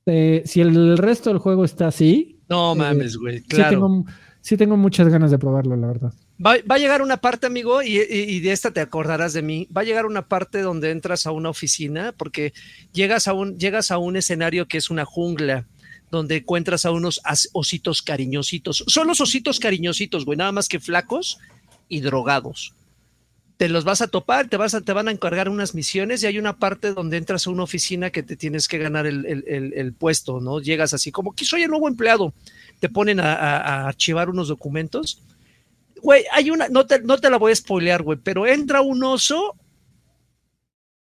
eh, si el resto del juego está así. No mames, güey, claro. Sí tengo, sí tengo muchas ganas de probarlo, la verdad. Va, a llegar una parte, amigo, y, de esta te acordarás de mí. Va a llegar una parte donde entras a una oficina, porque llegas a un, llegas a un escenario que es una jungla, donde encuentras a unos ositos cariñositos. Son los ositos cariñositos, güey, nada más que flacos y drogados. Te los vas a topar, te, vas a, te van a encargar unas misiones y hay una parte donde entras a una oficina que te tienes que ganar el, el, el, el puesto, ¿no? Llegas así como que soy el nuevo empleado te ponen a, a, a archivar unos documentos. Güey, hay una, no te, no te la voy a spoilear, güey, pero entra un oso.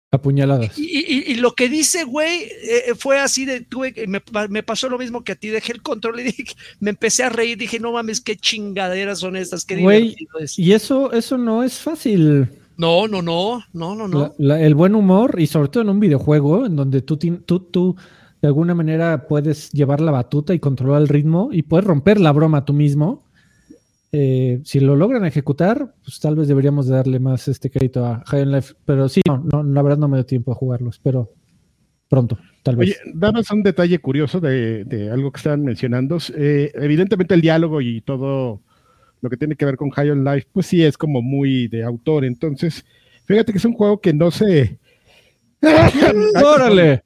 Apuñaladas. Y, y, y lo que dice, güey, eh, fue así de, güey, me, me, pasó lo mismo que a ti, dejé el control y (laughs) dije, me empecé a reír, dije, no mames, qué chingaderas son estas, qué güey, es. Y eso, eso no es fácil. No, no, no, no, no, no. El buen humor, y sobre todo en un videojuego, en donde tú, tú, tú de alguna manera puedes llevar la batuta y controlar el ritmo y puedes romper la broma tú mismo. Eh, si lo logran ejecutar, pues tal vez deberíamos de darle más este crédito a High on Life, pero sí, no, no, la verdad no me dio tiempo a jugarlos, pero pronto, tal vez. Oye, un detalle curioso de, de algo que estaban mencionando. Eh, evidentemente el diálogo y todo lo que tiene que ver con High on Life, pues sí es como muy de autor. Entonces, fíjate que es un juego que no se. (laughs) ¡Órale!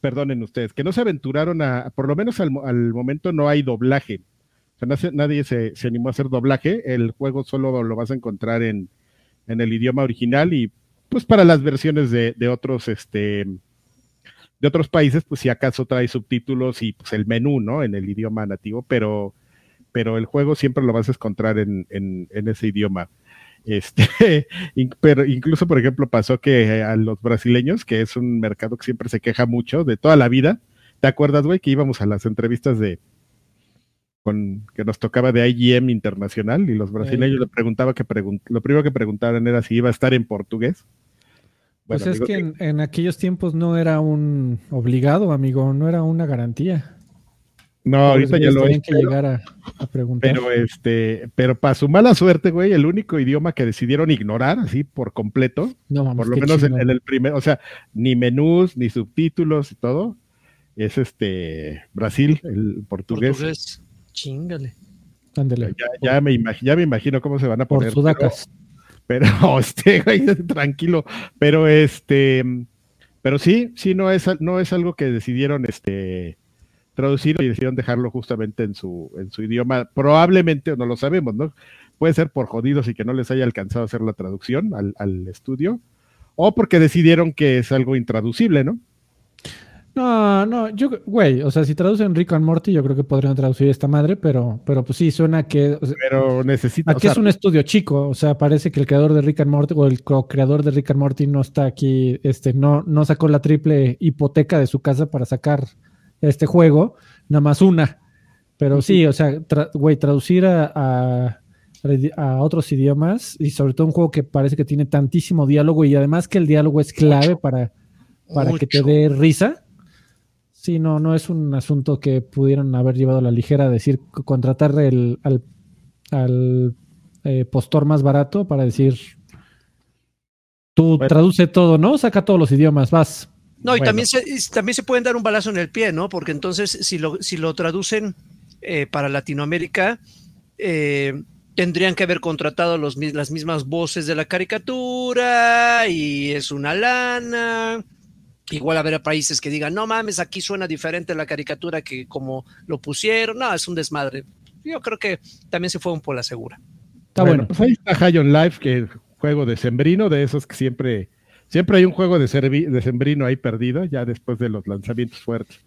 Perdonen ustedes, que no se aventuraron a, por lo menos al, momento no hay doblaje. O sea, nadie se, animó a hacer doblaje. El juego solo lo vas a encontrar en, en el idioma original y pues para las versiones de, de, otros, este, de otros países, pues si acaso trae subtítulos y pues el menú, ¿no? En el idioma nativo, pero, pero el juego siempre lo vas a encontrar en, en, en ese idioma. Este, (laughs) pero incluso, por ejemplo, pasó que a los brasileños, que es un mercado que siempre se queja mucho de toda la vida, ¿te acuerdas, güey, que íbamos a las entrevistas de con que nos tocaba de IGM Internacional y los brasileños le preguntaba que lo primero que preguntaban era si iba a estar en portugués. pues es que en, aquellos tiempos no era un obligado, amigo, no era una garantía. No, ahorita ya lo es. que llegar a, preguntar. Pero este, pero para su mala suerte, güey, el único idioma que decidieron ignorar así por completo, por lo menos en, el primer, o sea, ni menús, ni subtítulos y todo, es este Brasil, el portugués. portugués. Chingale. Ya, me ya me imagino cómo se van a poner. Por sudacas. Pero, este, (laughs) (laughs) tranquilo. Pero este, pero sí, sí, no es, no es algo que decidieron este traducir y decidieron dejarlo justamente en su, en su idioma. Probablemente, no lo sabemos, ¿no? Puede ser por jodidos y que no les haya alcanzado a hacer la traducción al, al estudio, o porque decidieron que es algo intraducible, ¿no? No, no, yo, güey, o sea, si traducen Rick and Morty, yo creo que podrían traducir esta madre, pero, pero pues sí, suena que. pero necesita. Aquí es un estudio chico, o sea, parece que el creador de Rick and Morty o el co-creador de Rick and Morty no está aquí, este, no, no sacó la triple hipoteca de su casa para sacar este juego, nada más una. Pero sí, o sea, güey, traducir a, a, otros idiomas y sobre todo un juego que parece que tiene tantísimo diálogo y además que el diálogo es clave para, para que te dé risa Sí, no, no es un asunto que pudieron haber llevado a la ligera, decir, contratar el, al, eh, postor más barato para decir, tú traduce todo, ¿no? Saca todos los idiomas, vas. No, y también se, también se pueden dar un balazo en el pie, ¿no? Porque entonces, si lo, si lo traducen eh, para Latinoamérica, eh, tendrían que haber contratado los, las mismas voces de la caricatura y es una lana. Igual habrá países que digan, no mames, aquí suena diferente la caricatura que como lo pusieron. No, es un desmadre. Yo creo que también se fue un poco la segura. Está bueno, Pues ahí está High on Life, que es juego de Sembrino, de esos que siempre, siempre hay un juego de, de Sembrino ahí perdido, ya después de los lanzamientos fuertes.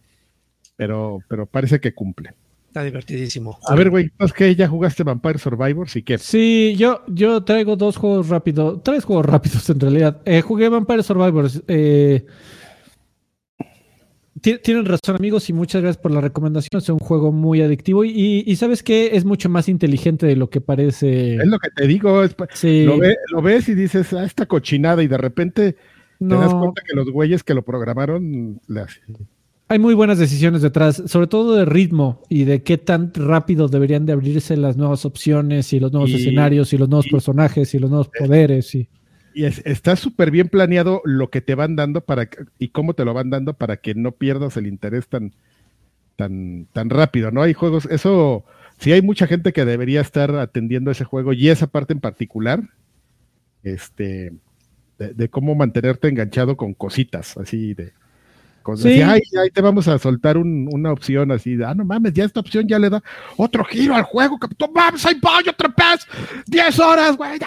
Pero, pero parece que cumple. Está divertidísimo. A ver, güey, ¿es que ya jugaste Vampire Survivors y qué? Sí, yo, yo traigo dos juegos rápidos, tres juegos rápidos en realidad. Eh, jugué Vampire Survivors. Eh, tienen razón, amigos, y muchas gracias por la recomendación. Es un juego muy adictivo y, sabes que es mucho más inteligente de lo que parece. Es lo que te digo. lo, ves y dices, ah, esta cochinada, y de repente te das cuenta que los güeyes que lo programaron. Hay muy buenas decisiones detrás, sobre todo de ritmo y de qué tan rápido deberían de abrirse las nuevas opciones y los nuevos escenarios y los nuevos personajes y los nuevos poderes. y y está súper bien planeado lo que te van dando para y cómo te lo van dando para que no pierdas el interés tan, tan, tan rápido, ¿no? Hay juegos, eso, sí hay mucha gente que debería estar atendiendo ese juego y esa parte en particular, este, de, cómo mantenerte enganchado con cositas, así de cosas. Así, Ay, ahí te vamos a soltar una opción así, de, ah, no mames, ya esta opción ya le da otro giro al juego, que, mames, ahí voy otra vez, 10 horas, güey,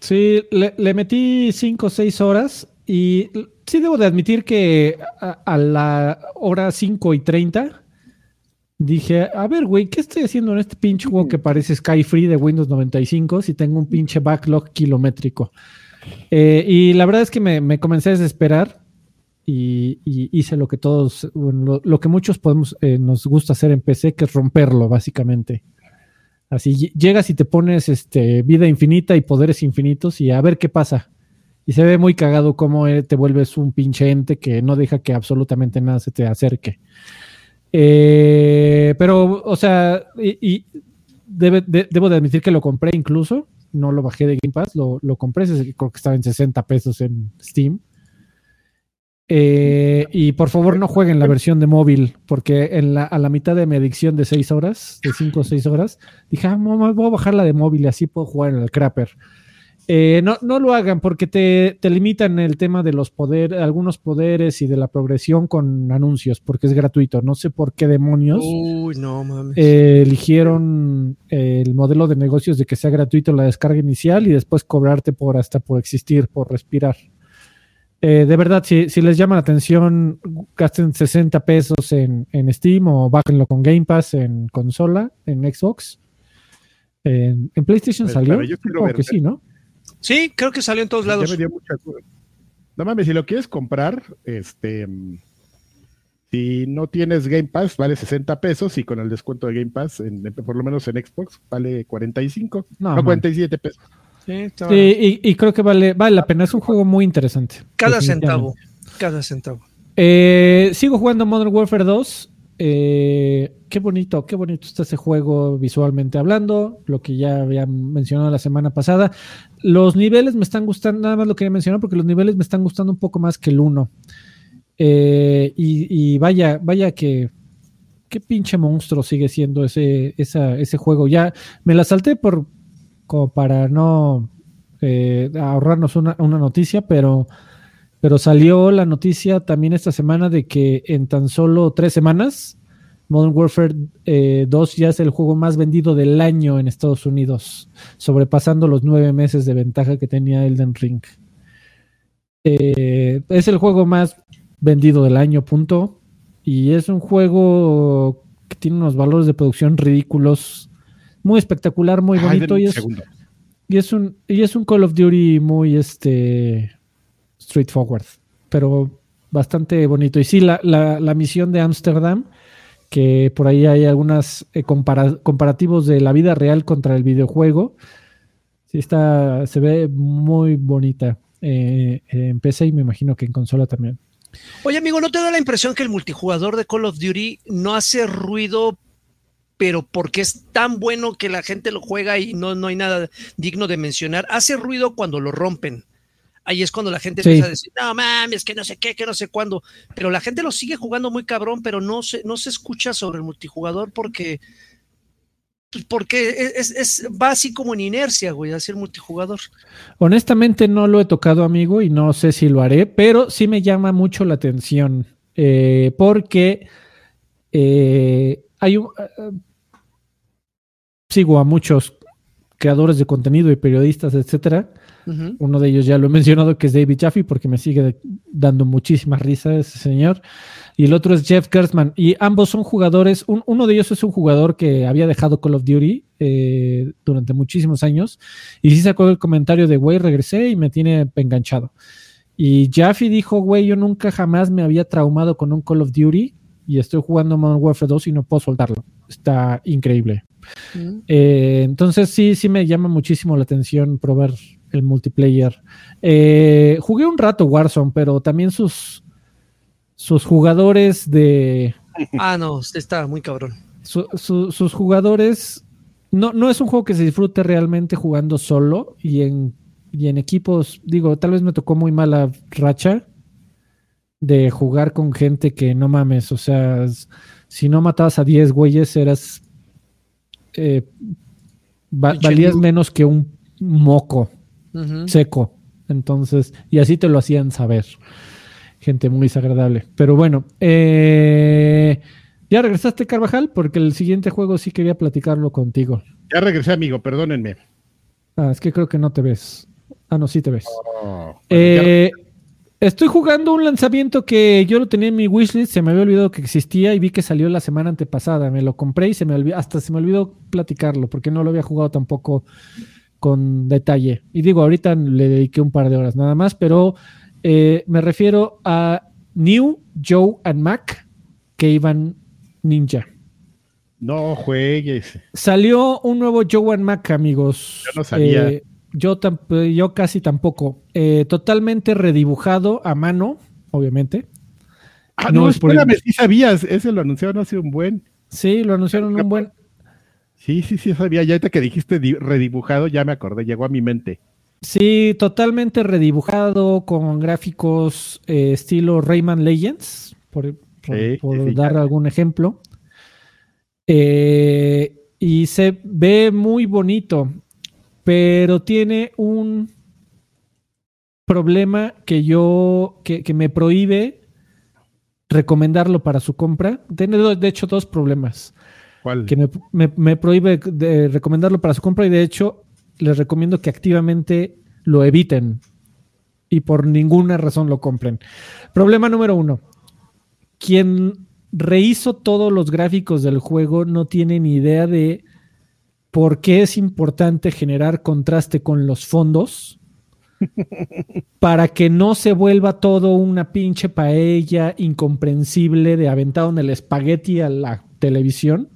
Sí, le, metí 5 o 6 horas y sí debo de admitir que a, la hora 5 y 30 dije, a ver, güey, ¿qué estoy haciendo en este pinche juego que parece Sky Free de Windows 95 si tengo un pinche backlog kilométrico? Eh, y la verdad es que me, comencé a desesperar y, hice lo que todos, lo, que muchos podemos, eh, nos gusta hacer en PC, que es romperlo, básicamente. Así llegas y te pones este, vida infinita y poderes infinitos y a ver qué pasa. Y se ve muy cagado cómo eh, te vuelves un pinche ente que no deja que absolutamente nada se te acerque. Eh, pero, o sea, y, debo de admitir que lo compré incluso. No lo bajé de Game Pass, lo, lo compré, creo que estaba en 60 pesos en Steam. Eh, y por favor no jueguen la versión de móvil, porque en la, a la mitad de mi adicción de 6 horas, de 5 o 6 horas, dije, ah, voy a bajar la de móvil y así puedo jugar en el Crapper. Eh, no, no lo hagan porque te, te, limitan el tema de los poderes, algunos poderes y de la progresión con anuncios, porque es gratuito. No sé por qué demonios eh, eligieron el modelo de negocios de que sea gratuito la descarga inicial y después cobrarte por hasta por existir, por respirar. Eh, de verdad, si, les llama la atención, gasten 60 pesos en, Steam o bájenlo con Game Pass en consola, en Xbox. En, PlayStation pues, salió. Creo que sí, ¿no? Sí, creo que salió en todos lados. No mames, si lo quieres comprar, este. Si no tienes Game Pass, vale 60 pesos y con el descuento de Game Pass, en, por lo menos en Xbox, vale 45, no, no 47 pesos. Sí, sí y, creo que vale, vale la pena. Es un juego muy interesante. Cada centavo. Cada centavo. Eh, sigo jugando Modern Warfare 2. Eh, qué bonito, qué bonito está ese juego visualmente hablando, lo que ya había mencionado la semana pasada. Los niveles me están gustando, nada más lo quería mencionar porque los niveles me están gustando un poco más que el 1. Eh, y, vaya, vaya que qué pinche monstruo sigue siendo ese, ese juego. Ya me la salté por como para no eh, ahorrarnos una, noticia, pero, pero salió la noticia también esta semana de que en tan solo tres semanas Modern Warfare 2 eh, ya es el juego más vendido del año en Estados Unidos, sobrepasando los nueve meses de ventaja que tenía Elden Ring. es el juego más vendido del año, punto. Y es un juego que tiene unos valores de producción ridículos, muy espectacular, muy bonito. Y es, y es, un, y es un Call of Duty muy este straightforward, pero bastante bonito. Y sí, la, la, misión de Ámsterdam, que por ahí hay algunos eh, comparativos de la vida real contra el videojuego. Sí, está, se ve muy bonita eh, en PC y me imagino que en consola también. Oye, amigo, ¿no te da la impresión que el multijugador de Call of Duty no hace ruido, pero porque es tan bueno que la gente lo juega y no, no hay nada digno de mencionar? Hace ruido cuando lo rompen. Ahí es cuando la gente empieza a decir, no mames, que no sé qué, que no sé cuándo. Pero la gente lo sigue jugando muy cabrón, pero no se, no se escucha sobre el multijugador porque pues, porque es, es, va así como en inercia, güey, a ser multijugador. Honestamente no lo he tocado, amigo, y no sé si lo haré, pero sí me llama mucho la atención, eh, porque eh, hay un... Sigo a muchos creadores de contenido y periodistas, etcétera. Uno de ellos ya lo he mencionado, que es David Jaffe, porque me sigue dando muchísima risa ese señor y el otro es Jeff Gerstmann. Y ambos son jugadores, uno de ellos es un jugador que había dejado Call of Duty eh, durante muchísimos años y sí sacó el comentario de, güey, regresé y me tiene enganchado. Y Jaffe dijo, güey, yo nunca jamás me había traumado con un Call of Duty y estoy jugando Modern Warfare 2 y no puedo soltarlo. Está increíble. Mm. Eh, entonces sí, sí me llama muchísimo la atención probar el multiplayer. Eh, jugué un rato Warzone, pero también sus, sus jugadores de. (laughs) Ah, no, está muy cabrón. sus jugadores. No, no es un juego que se disfrute realmente jugando solo y en, y en equipos. Digo, tal vez me tocó muy mala racha de jugar con gente que no mames. O sea, si no matabas a 10 güeyes, eras. Eh, valías menos que un moco seco. Entonces, y así te lo hacían saber gente muy desagradable. Pero bueno, eh, ¿ya regresaste, Carvajal? Porque el siguiente juego sí quería platicarlo contigo. Ya regresé, amigo, perdónenme. Ah, es que creo que no te ves. Ah, no, sí te ves. Oh, eh, estoy jugando un lanzamiento que yo lo tenía en mi wishlist, se me había olvidado que existía y vi que salió la semana antepasada. Me lo compré y se me olvidó, hasta se me olvidó platicarlo porque no lo había jugado tampoco con detalle. Y digo, ahorita le dediqué un par de horas nada más, pero eh, me refiero a New, Joe and Mac que iban Ninja. No juegues. Salió un nuevo Joe and Mac, amigos. Yo no sabía. Eh, yo, yo casi tampoco. Eh, totalmente redibujado a mano, obviamente. Ah, no, espérame, sí sabías. Ese lo anunciaron hace un buen. Sí, lo anunciaron un buen. Sí, sí, sí, sabía. Ya que dijiste redibujado, ya me acordé, llegó a mi mente. Sí, totalmente redibujado con gráficos eh, estilo Rayman Legends, por, dar algún ejemplo. Eh, y se ve muy bonito, pero tiene un problema que yo, que, me prohíbe recomendarlo para su compra. Tiene de hecho dos problemas. ¿Cuál? Que me, me prohíbe de recomendarlo para su compra y de hecho les recomiendo que activamente lo eviten y por ninguna razón lo compren. Problema número uno. Quien rehizo todos los gráficos del juego no tiene ni idea de por qué es importante generar contraste con los fondos (laughs) para que no se vuelva todo una pinche paella incomprensible de aventado en el espagueti a la televisión.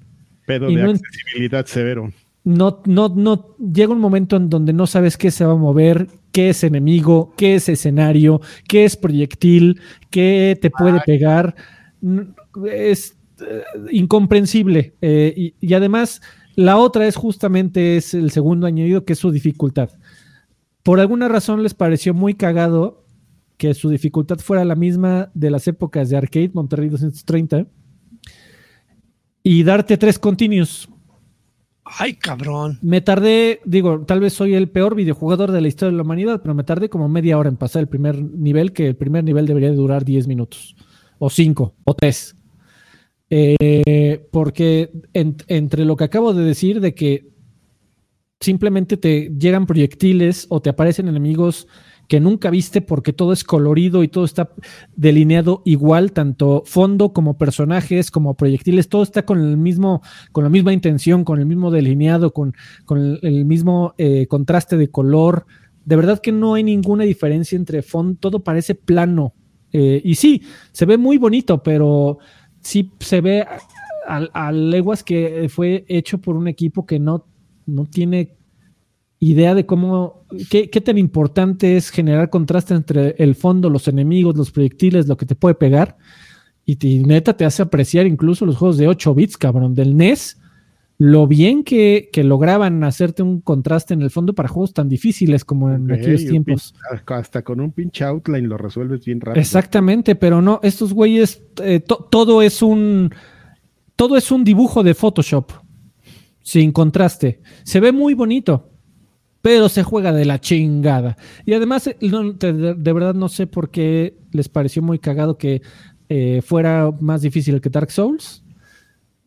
Pero de accesibilidad severo. No, no, no, llega un momento en donde no sabes qué se va a mover, qué es enemigo, qué es escenario, qué es proyectil, qué te puede pegar. Es eh, incomprensible. Eh, y, además, la otra es justamente es el segundo añadido, que es su dificultad. Por alguna razón les pareció muy cagado que su dificultad fuera la misma de las épocas de Arcade Monterrey 230 y darte tres continuos. Ay, cabrón. Me tardé, digo, tal vez soy el peor videojugador de la historia de la humanidad, pero me tardé como media hora en pasar el primer nivel, que el primer nivel debería durar 10 minutos, o 5, o 3. Eh, porque entre lo que acabo de decir, de que simplemente te llegan proyectiles o te aparecen enemigos que nunca viste porque todo es colorido y todo está delineado igual, tanto fondo como personajes, como proyectiles, todo está con el mismo, con la misma intención, con el mismo delineado, con, con el, mismo eh, contraste de color. De verdad que no hay ninguna diferencia entre fondo, todo parece plano. Eh, y sí, se ve muy bonito, pero sí se ve a, leguas que fue hecho por un equipo que no, no tiene idea de cómo, qué, tan importante es generar contraste entre el fondo, los enemigos, los proyectiles, lo que te puede pegar. Y, neta te hace apreciar incluso los juegos de 8 bits, cabrón, del NES. Lo bien que, lograban hacerte un contraste en el fondo para juegos tan difíciles como en aquellos tiempos. hasta con un pinche outline lo resuelves bien rápido. Exactamente, pero no, estos güeyes, eh, todo es un. Todo es un dibujo de Photoshop. Sin contraste. Se ve muy bonito pero se juega de la chingada. Y además, eh, de, verdad no sé por qué les pareció muy cagado que eh, fuera más difícil que Dark Souls.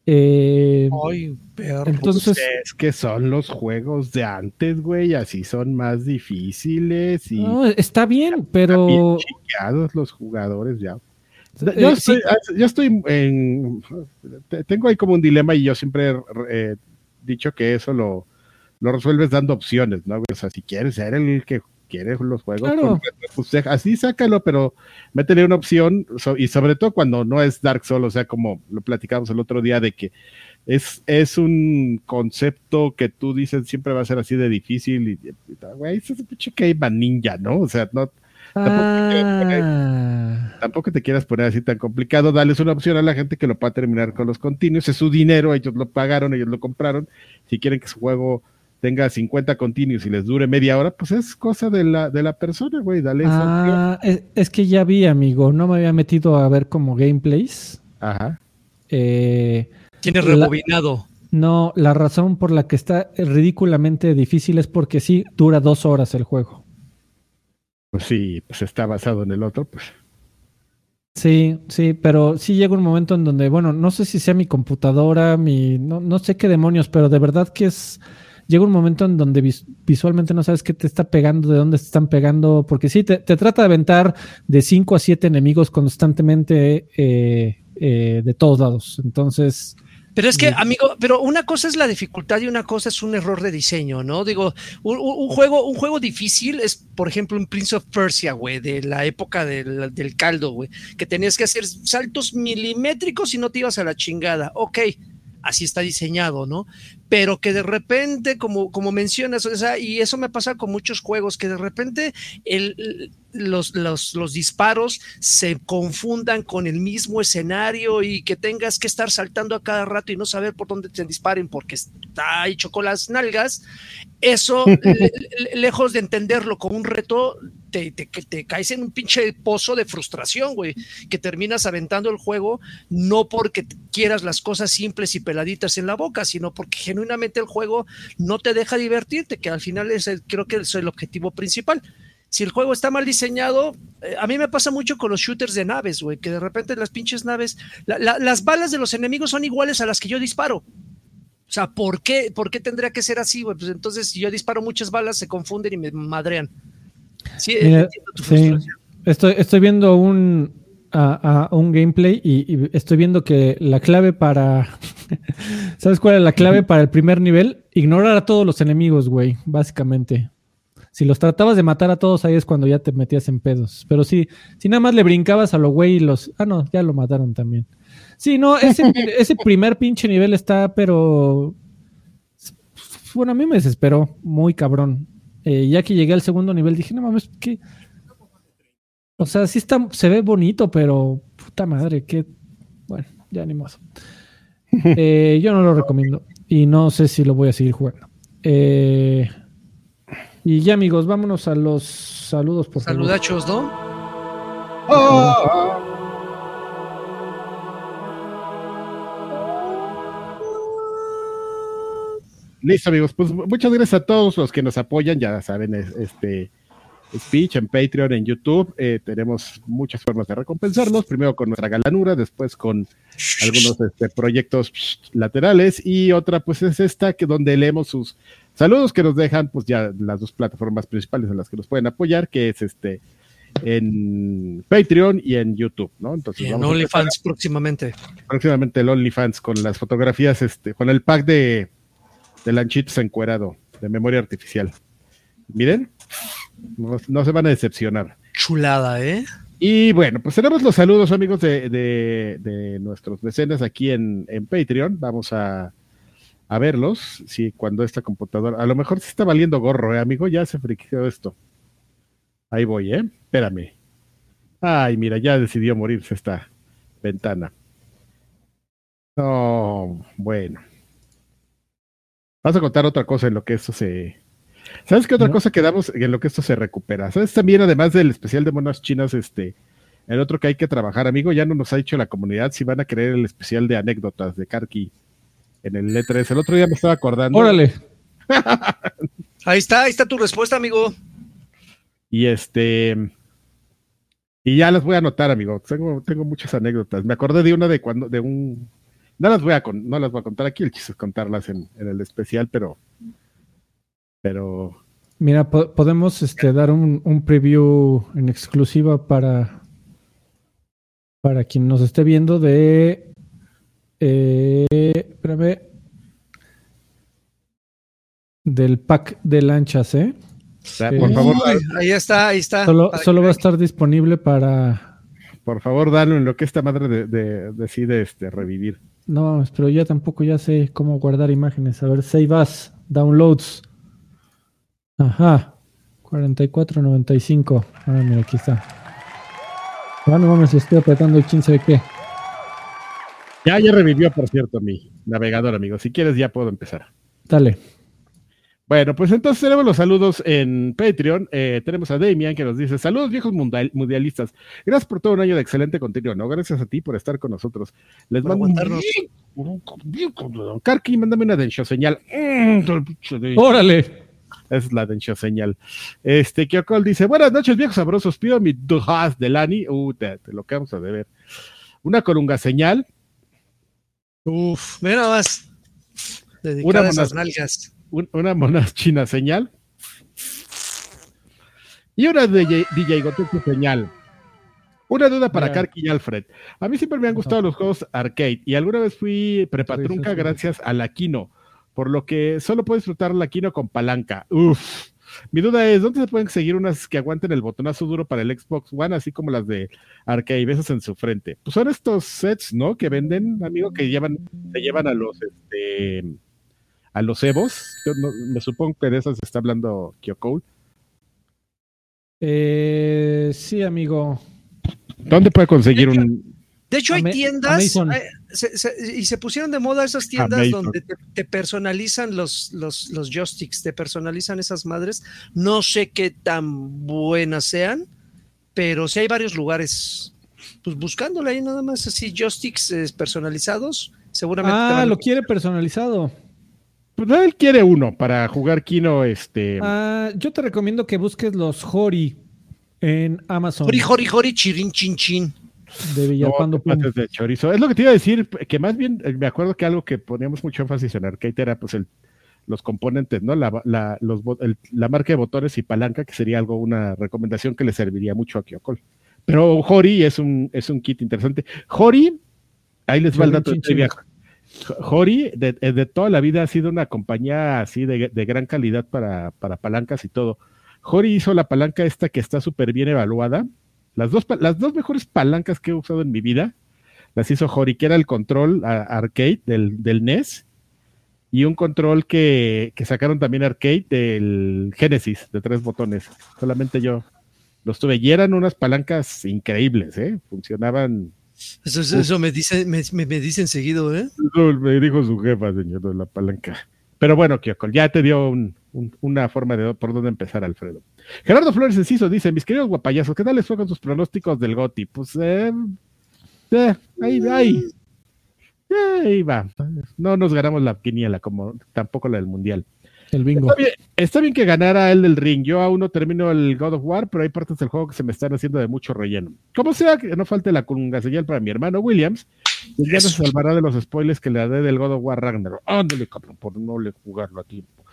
Eh, Ay, Entonces, es que son los juegos de antes, güey, así son más difíciles. Y no, está bien, pero. Bien los jugadores ya. Yo, estoy, ah, yo estoy en. Tengo ahí como un dilema y yo siempre he dicho que eso lo lo resuelves dando opciones, ¿no? O sea, si quieres ser el que quiere los juegos, pues, así sácalo, pero métele una opción, y sobre todo cuando no es Dark Souls, o sea, como lo platicamos el otro día, de que es, es un concepto que tú dices siempre va a ser así de difícil, y, güey, es un pinche Caveman Ninja, ¿no? O sea, no. Ah. Tampoco, te quieras poner así tan complicado. Dales una opción a la gente que lo pueda terminar con los continuos. Es su dinero, ellos lo pagaron, ellos lo compraron. Si quieren que su juego tenga 50 continuos y les dure media hora, pues es cosa de la, de la persona, güey, dale ah, es, que ya vi, amigo, no me había metido a ver como gameplays. Ajá. Eh, Tiene rebobinado. no, la razón por la que está ridículamente difícil es porque sí dura dos horas el juego. Pues sí, pues está basado en el otro, pues. Sí, sí, pero sí llega un momento en donde, bueno, no sé si sea mi computadora, mi, no, no sé qué demonios, pero de verdad que es, llega un momento en donde visualmente no sabes qué te está pegando, de dónde te están pegando, porque sí, te, trata de aventar de 5 a 7 enemigos constantemente eh, eh, de todos lados. Entonces... Pero es que, amigo, pero una cosa es la dificultad y una cosa es un error de diseño, ¿no? Digo, un, juego, un juego difícil es, por ejemplo, un Prince of Persia, güey, de la época del, del caldo, güey, que tenías que hacer saltos milimétricos y no te ibas a la chingada. Ok, así está diseñado, ¿no? Pero que de repente, como, como mencionas, o sea, y eso me pasa con muchos juegos, que de repente el, los, los, los, disparos se confundan con el mismo escenario y que tengas que estar saltando a cada rato y no saber por dónde te disparen porque está hecho con las nalgas, eso, (laughs) lejos de entenderlo como un reto, te, caes en un pinche pozo de frustración, güey, que terminas aventando el juego no porque quieras las cosas simples y peladitas en la boca, sino porque genuinamente el juego no te deja divertirte, que al final es el, creo que es el objetivo principal. Si el juego está mal diseñado, eh, a mí me pasa mucho con los shooters de naves, güey, que de repente las pinches naves, las balas de los enemigos son iguales a las que yo disparo. O sea, ¿por qué, ¿por qué tendría que ser así, güey? Pues entonces, si yo disparo muchas balas, se confunden y me madrean. Sí, Estoy, estoy viendo un, a, un gameplay y, estoy viendo que la clave para. (laughs) ¿Sabes cuál es la clave para el primer nivel? Ignorar a todos los enemigos, güey, básicamente. si los tratabas de matar a todos, ahí es cuando ya te metías en pedos. Pero sí, si nada más le brincabas a lo güey y los. Ah, no, ya lo mataron también. Sí, no, ese, (laughs) ese primer pinche nivel está, pero. Bueno, a mí me desesperó, muy cabrón. Eh, ya que llegué al segundo nivel, dije, no mames, ¿qué? O sea, sí está, se ve bonito, pero puta madre, qué. Bueno, ya ni más. (laughs) Eh, yo no lo recomiendo y no sé si lo voy a seguir jugando. Eh, y ya, amigos, vámonos a los saludos, por favor. Saludachos, ¿no? Listo, amigos. Pues muchas gracias a todos los que nos apoyan. Ya saben, este speech en Patreon, en YouTube. Eh, tenemos muchas formas de recompensarnos. Primero con nuestra galanura, después con algunos este, proyectos laterales. Y otra, pues es esta que donde leemos sus Saludos que nos dejan, pues ya las dos plataformas principales en las que nos pueden apoyar, que es este en Patreon y en YouTube, ¿no? Entonces, en OnlyFans próximamente. Próximamente el OnlyFans con las fotografías, este, con el pack de, de lanchitos encuerado, de memoria artificial. Miren, no, se van a decepcionar. Chulada, ¿eh? Y bueno, pues tenemos los saludos, amigos, de, de, de nuestros mecenas aquí en, en Patreon. Vamos a, a verlos, sí, cuando esta computadora, a lo mejor se está valiendo gorro, ¿eh, amigo, ya se friqueó esto. Ahí voy, ¿eh? Espérame. Ay, mira, ya decidió morirse esta ventana. No, bueno. Vas a contar otra cosa en lo que esto se... ¿Sabes qué otra cosa que damos en lo que esto se recupera? ¿Sabes también, además del especial de monas chinas, este, el otro que hay que trabajar, amigo? Ya no nos ha dicho la comunidad si van a querer el especial de anécdotas de Karki en el E3. El otro día me estaba acordando. Órale. (laughs) ahí está, ahí está tu respuesta, amigo. Y este. Y ya las voy a anotar, amigo. Tengo, tengo muchas anécdotas. Me acordé de una de cuando, de un. No las voy a, no las voy a contar aquí, el chiste es contarlas en, el especial, pero. Pero. Mira, podemos este, dar un, un, preview en exclusiva para. Para quien nos esté viendo de eh, espérame. Del pack de lanchas, ¿eh? por favor, ahí está, ahí está. Solo, va a estar disponible para. Por favor, dale en lo que esta madre decide este, revivir. No, pero ya tampoco ya sé cómo guardar imágenes. A ver, save as, downloads. Ajá. 44.95. Ah, mira, aquí está. Ah, no mames, estoy apretando el 15 de qué. Ya, ya revivió, por cierto, mi navegador, amigo. Si quieres, ya puedo empezar. Dale. Bueno, pues entonces tenemos los saludos en Patreon. Eh, tenemos a Damian que nos dice: Saludos, viejos mundialistas. Gracias por todo un año de excelente contenido, ¿no? Gracias a ti por estar con nosotros. Les mando un. Karki, mándame una dencho señal. Mm, Órale. Esa es la dencho señal. Este, Kyokol dice: Buenas noches, viejos sabrosos. Pido mi dujas de Lani. Uh, te, te lo que vamos a deber. Una corunga señal. Uf, mira nada más. Una monas, nalgas. Una mona (laughs) china señal. Y una DJ, DJ señal. Una duda para Karki y Alfred. A mí siempre me han gustado los juegos arcade y alguna vez fui prepatrunca gracias a la Kino, por lo que solo puedo disfrutar la Kino con palanca. Uf. Mi duda es, ¿dónde se pueden seguir unas que aguanten el botonazo duro para el Xbox One, así como las de Arcade, besos en su frente? Pues son estos sets, ¿no? Que venden, amigo, que llevan, se llevan a los, este, a los Evos. Yo me supongo que de esas está hablando Kyoko. Eh, sí, amigo. ¿Dónde puede conseguir un, de hecho, hay tiendas eh, y se pusieron de moda esas tiendas donde te, personalizan los, los, los joysticks, te personalizan esas madres. No sé qué tan buenas sean, pero sí hay varios lugares, pues buscándole ahí nada más así joysticks eh, personalizados. Seguramente. Ah, lo quiere personalizado. Pues él quiere uno para jugar Kino. Este. Ah, yo te recomiendo que busques los Hori en Amazon. Hori, Hori, Hori, Chirin, Chin, Chin de Villapando de chorizo. Es lo que te iba a decir, que más bien eh, me acuerdo que algo que poníamos mucho énfasis en arcade era pues el, los componentes, ¿no? La, la, los, la marca de botones y palanca, que sería algo, una recomendación que le serviría mucho a Kyokol. Pero Hori es un, es un kit interesante. Hori, ahí les va el dato de. Hori, de, eh, de, toda la vida ha sido una compañía así de, gran calidad para, para palancas y todo. Jori hizo la palanca esta que está súper bien evaluada. Las dos, las dos mejores palancas que he usado en mi vida las hizo Jori, que era el control arcade del, del, NES y un control que, que, sacaron también arcade del Genesis de tres botones. Solamente yo los tuve y eran unas palancas increíbles, ¿eh? Funcionaban. Eso, eso, me, dice, me, me, dicen seguido, ¿eh? me dijo su jefa, señor, de la palanca. Pero bueno, Kyoko, ya te dio un, una forma de por dónde empezar, Alfredo. Gerardo Flores Enciso dice, mis queridos guapayazos, ¿qué tal les fue con sus pronósticos del GOTI? Pues, eh, eh, ahí, ahí, eh, ahí va. No nos ganamos la quiniela, como tampoco la del Mundial. El bingo. Está bien, está bien, que ganara el del ring. Yo aún no termino el God of War, pero hay partes del juego que se me están haciendo de mucho relleno. Como sea, que no falte la conga señal para mi hermano Williams. Y ya nos salvará de los spoilers que le haré del God of War Ragnarok. Ándale, cabrón, por no le jugarlo a tiempo.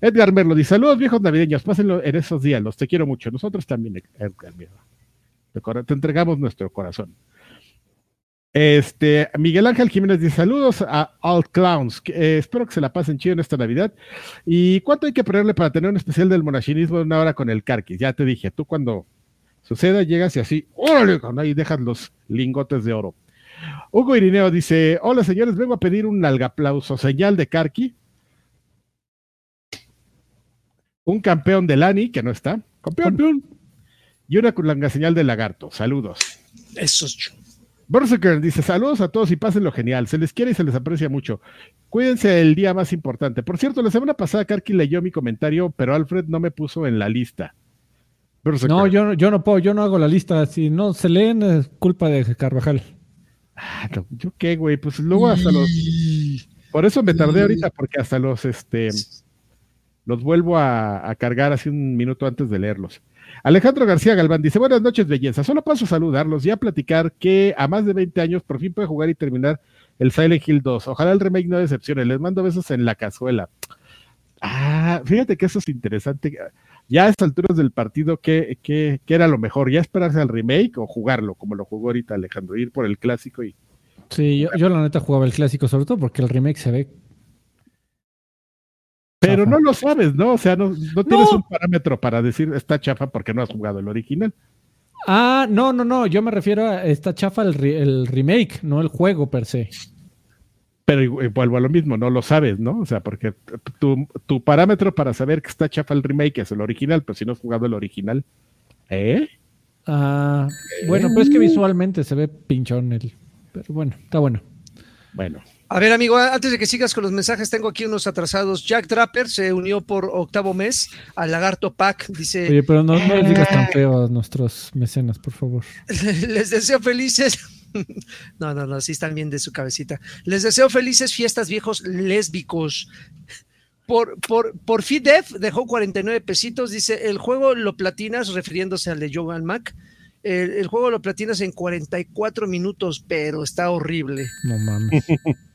Edgar Merlo dice: Saludos, viejos navideños. Pásenlo en esos días. Los te quiero mucho. Nosotros también, Edgar Merlo. Te entregamos nuestro corazón. Este, Miguel Ángel Jiménez dice saludos a All Clowns. Eh, espero que se la pasen chido en esta Navidad. ¿Y cuánto hay que ponerle para tener un especial del monachinismo de una hora con el Carquis? Ya te dije, tú cuando suceda llegas y así, órale, ahí dejas los lingotes de oro. Hugo Irineo dice: Hola señores, vengo a pedir un aplauso, señal de Carqui. Un campeón de Lani, que no está. Campeón. Y una culanga señal de lagarto. Saludos. Eso es Berserker dice: Saludos a todos y pásenlo genial. Se les quiere y se les aprecia mucho. Cuídense el día más importante. Por cierto, la semana pasada Karki leyó mi comentario, pero Alfred no me puso en la lista. No, yo, yo no puedo, yo no hago la lista. Si no se leen, es culpa de Carvajal. Ah, ¿Yo qué, güey? Pues luego hasta los. Por eso me tardé ahorita, porque hasta los este los vuelvo a, cargar así un minuto antes de leerlos. Alejandro García Galván dice: Buenas noches, belleza. Solo paso a saludarlos y a platicar que a más de 20 años por fin puede jugar y terminar el Silent Hill 2. Ojalá el remake no decepcione. Les mando besos en la cazuela. Ah, fíjate que eso es interesante ya a estas alturas del partido, ¿qué, qué, qué era lo mejor? ¿Ya esperarse al remake o jugarlo como lo jugó ahorita Alejandro? Ir por el clásico y... Sí, yo, la neta jugaba el clásico, sobre todo porque el remake se ve pero no lo sabes, ¿no? O sea, no, no tienes un parámetro para decir está chafa porque no has jugado el original. Ah, no, no, no. Yo me refiero a está chafa el, el remake, no el juego per se pero vuelvo a lo mismo, no lo sabes, ¿no? O sea, porque tu, tu, parámetro para saber que está chafa el remake es el original, pero si no has jugado el original, ¿eh? Ah, bueno, pues es que visualmente se ve pinchón el, pero bueno, está bueno. Bueno. A ver, amigo, antes de que sigas con los mensajes, tengo aquí unos atrasados. Jack Draper se unió por octavo mes al Lagarto Pack, dice. Oye, pero no, no les digas tan feo a nuestros mecenas, por favor. (laughs) les deseo felices (laughs) no, no, no, sí están bien de su cabecita. Les deseo felices fiestas viejos lésbicos. Por, por, por FIDEF dejó 49 pesitos. Dice: el juego lo platinas, refiriéndose al de Jovan Mac. El, el, juego lo platinas en 44 minutos, pero está horrible. No mames. (laughs)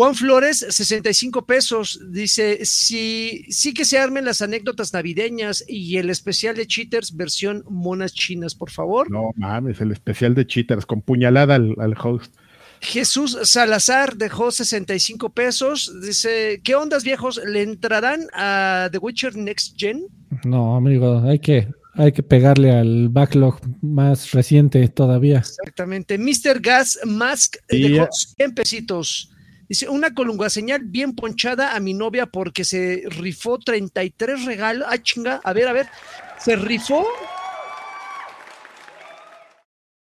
Juan Flores, 65 pesos. Dice: sí, sí que se armen las anécdotas navideñas y el especial de Cheaters versión monas chinas, por favor. No mames, el especial de Cheaters con puñalada al, host. Jesús Salazar dejó 65 pesos. Dice: ¿Qué ondas viejos? ¿Le entrarán a The Witcher Next Gen? No, amigo, hay que, hay que pegarle al backlog más reciente todavía. Exactamente. Mr. Gas Mask dejó 100 pesitos. Dice, una colunga señal bien ponchada a mi novia porque se rifó 33 regalos. Ah, chinga, a ver, a ver. Se rifó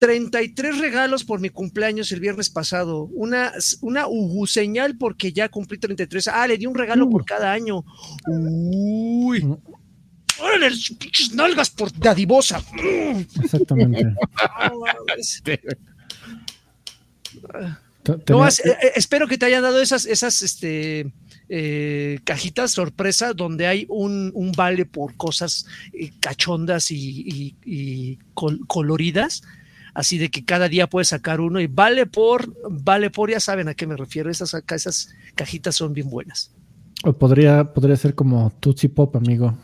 33 regalos por mi cumpleaños el viernes pasado. Una, una ugu señal porque ya cumplí 33. Ah, le di un regalo por uh. cada año. Uy. Mm. ¡Órale, pinches nalgas por dadivosa! Exactamente. (laughs) (laughs) No, eh, eh, espero que te hayan dado esas, esas este, eh, cajitas sorpresa donde hay un, vale por cosas cachondas y, coloridas. Así de que cada día puedes sacar uno y vale por, vale por, ya saben a qué me refiero. Esas, esas cajitas son bien buenas. O podría, podría ser como Tootsie Pop, amigo.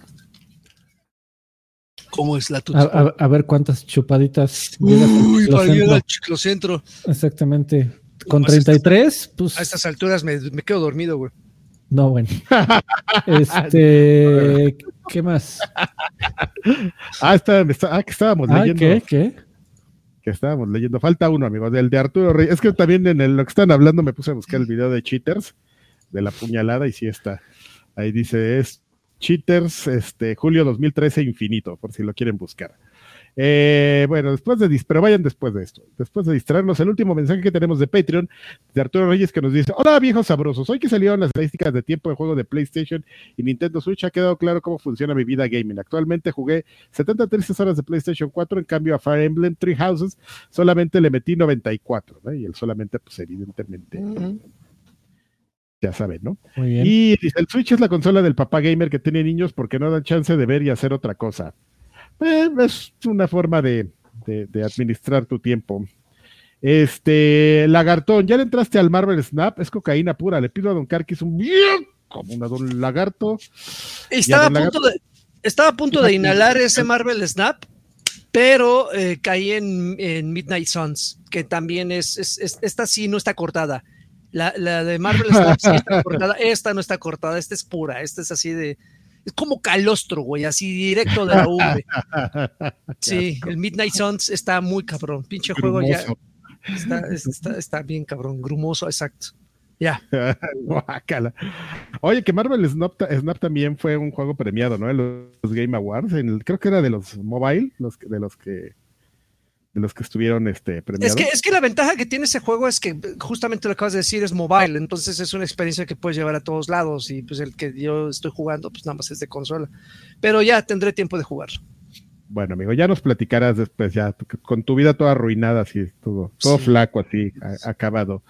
¿Cómo es la Tootsie Pop? A, ver cuántas chupaditas. Uy, para. Exactamente. Con 33, pues. A estas alturas me, quedo dormido, güey. No, bueno. (laughs) Este. ¿Qué más? (laughs) ah, está, ah, que estábamos Ah, leyendo. ¿Qué? ¿Qué? Que estábamos leyendo. Falta uno, amigo, del de Arturo Reyes. Es que también en el- lo que están hablando me puse a buscar el video de Cheaters, de la puñalada, y sí está. Ahí dice, es Cheaters, este, julio 2013 infinito, por si lo quieren buscar. Eh, bueno, después de, pero vayan después de esto. Después de distraernos, el último mensaje que tenemos de Patreon de Arturo Reyes que nos dice: Hola viejos sabrosos, hoy que salieron las estadísticas de tiempo de juego de PlayStation y Nintendo Switch ha quedado claro cómo funciona mi vida gaming. Actualmente jugué 73 horas de PlayStation 4, en cambio a Fire Emblem Three Houses solamente le metí 94, ¿no? Y él solamente, pues evidentemente, ya saben, ¿no? Muy bien. Y dice, el Switch es la consola del papá gamer que tiene niños porque no dan chance de ver y hacer otra cosa. Eh, es una forma de, de- de administrar tu tiempo. Este, Lagartón, ¿ya le entraste al Marvel Snap? Es cocaína pura. Le pido a Don Carquis un como una Don Lagarto. Estaba a punto de, estaba a punto de inhalar ese Marvel Snap, pero eh, caí en, en Midnight Suns, que también es, es- es- esta sí no está cortada. La, la de Marvel Snap sí está (laughs) cortada, esta no está cortada, esta es pura, esta es así de, es como calostro, güey, así directo de la uve. (laughs) Sí, el Midnight Suns está muy cabrón, pinche juego ya está, es- está, está bien cabrón, grumoso, exacto. Ya. (laughs) Oye, que Marvel Snap, Snap también fue un juego premiado, ¿no? En los Game Awards. en el- creo que era de los mobile, los, de los que de los que estuvieron este, premiados. Es que, es que la ventaja que tiene ese juego es que justamente lo que acabas de decir es mobile, entonces es una experiencia que puedes llevar a todos lados y pues el que yo estoy jugando pues nada más es de consola. Pero ya tendré tiempo de jugar. Bueno, amigo, ya nos platicarás después, ya con tu vida toda arruinada, así, todo, todo Sí. flaco, así, a- acabado.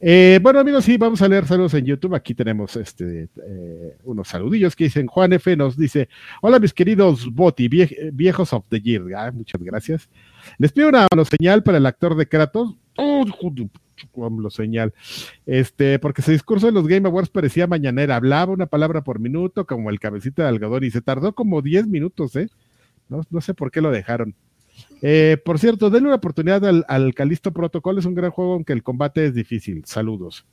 Eh, bueno, amigos, sí, vamos a leer saludos en YouTube. Aquí tenemos este eh, unos saludillos que dicen. Juan F. nos dice: Hola, mis queridos Boti, vie- viejos of the year. Ah, muchas gracias. Les pido una señal para el actor de Kratos. Oh, de lo señal. Este, porque su discurso en los Game Awards parecía mañanera. Hablaba una palabra por minuto, como el cabecita de algodón, y se tardó como 10 minutos, ¿eh? No, no sé por qué lo dejaron. Eh, por cierto, denle una oportunidad al, al Calisto Protocol, es un gran juego aunque el combate es difícil. Saludos.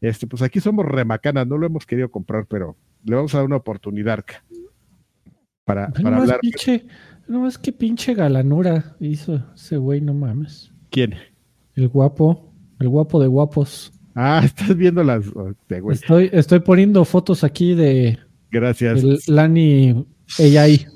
Este, pues aquí somos remacanas, no lo hemos querido comprar, pero le vamos a dar una oportunidad para, Ve para hablar. Pinche, nomás que pinche galanura hizo ese güey, no mames. ¿Quién? El guapo, el guapo de guapos. Ah, (laughs) estás viendo las. güey. Estoy, estoy poniendo fotos aquí de Gracias. el Lani AI.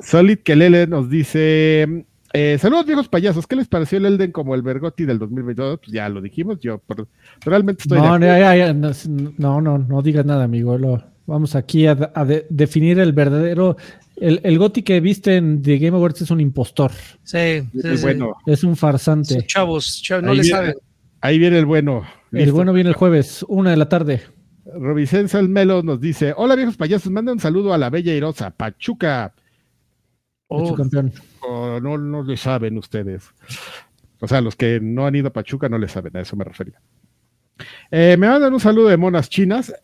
Solid Kelele nos dice: eh, Saludos, viejos payasos. ¿Qué les pareció el Elden como el Bergotti del 2022? Pues ya lo dijimos. Yo per- realmente estoy. No, no, ya, ya, no, no, no, no digas nada, amigo. Lo- vamos aquí a, a de- definir el verdadero. El, el Goti que viste en The Game Awards es un impostor, Sí, sí, el sí. bueno. es un Sí, farsante. chavos, chavos, no Ahí le viene- saben. Ahí viene el bueno. El Listo. bueno viene el jueves, una de la tarde. Robicenza Melo nos dice: Hola, viejos payasos. Manda un saludo a la bella Irosa, Pachuca. Oh, campeón. Oh, no, no le saben ustedes. O sea, los que no han ido a Pachuca no le saben, a eso me refería. Eh, me mandan un saludo de monas chinas.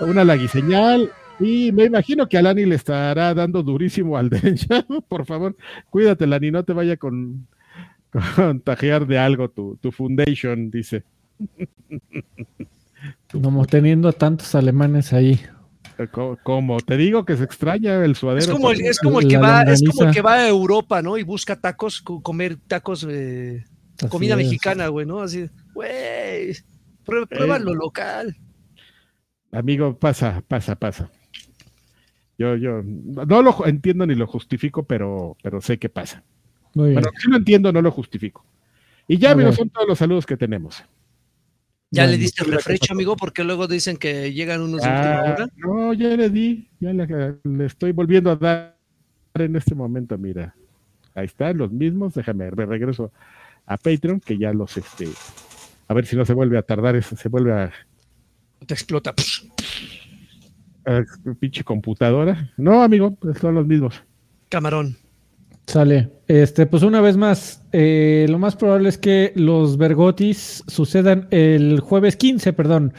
Una laguiseñal. Y me imagino que a Lani le estará dando durísimo al (laughs) derecha. Por favor, cuídate, Lani, no te vaya con contagiar de algo tu, tu foundation, dice. (laughs) Como teniendo a tantos alemanes ahí. Co- Como te digo que se extraña el suadero. es como el, es como el La que va, es como el que va a Europa, ¿no? Y busca tacos, co- comer tacos, eh, comida es. mexicana, güey, ¿no? Así, güey, prue- prueba lo local. Amigo, pasa, pasa, pasa. Yo, yo no lo entiendo ni lo justifico, pero, pero sé que pasa. Muy bien. Bueno, si lo entiendo, no lo justifico. Y ya, amigos, son todos los saludos que tenemos. Ya le diste qué refresh, amigo, porque luego dicen que llegan unos de última Ah, hora. no, ya le di, ya le, le estoy volviendo a dar en este momento, mira. Ahí están los mismos, déjame, me regreso a Patreon, que ya los, este, a ver si no se vuelve a tardar, eso, se vuelve a, Te explota. Pinche computadora. No, amigo, pues son los mismos. Camarón. Sale. Este, pues una vez más, eh, lo más probable es que los Bergotis sucedan el jueves 15, perdón.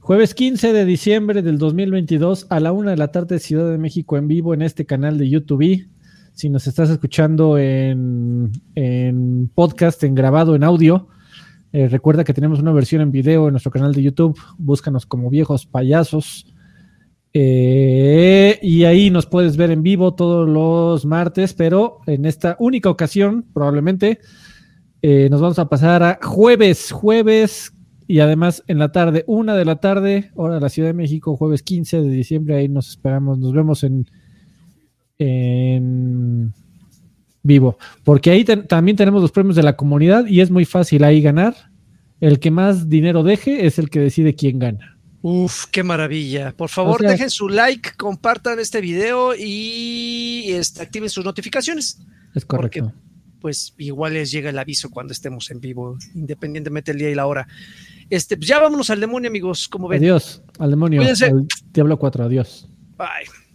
Jueves 15 de diciembre del 2022 a la una de la tarde, Ciudad de México en vivo en este canal de YouTube. Si nos estás escuchando en, en podcast, en grabado, en audio, eh, recuerda que tenemos una versión en video en nuestro canal de YouTube. Búscanos como viejos payasos. Eh, y ahí nos puedes ver en vivo todos los martes, pero en esta única ocasión, probablemente, eh, nos vamos a pasar a jueves, jueves y además en la tarde, una de la tarde, hora de la Ciudad de México, jueves 15 de diciembre, ahí nos esperamos, nos vemos en, en vivo, porque ahí también tenemos los premios de la comunidad y es muy fácil ahí ganar. El que más dinero deje es el que decide quién gana. Uf, qué maravilla. Por favor, dejen su like, compartan este video y este, activen sus notificaciones. Es correcto. pues igual les llega el aviso cuando estemos en vivo, independientemente del día y la hora. Este, pues ya vámonos al demonio, amigos. como ven? Adiós, al demonio. Al Diablo 4, adiós. Bye.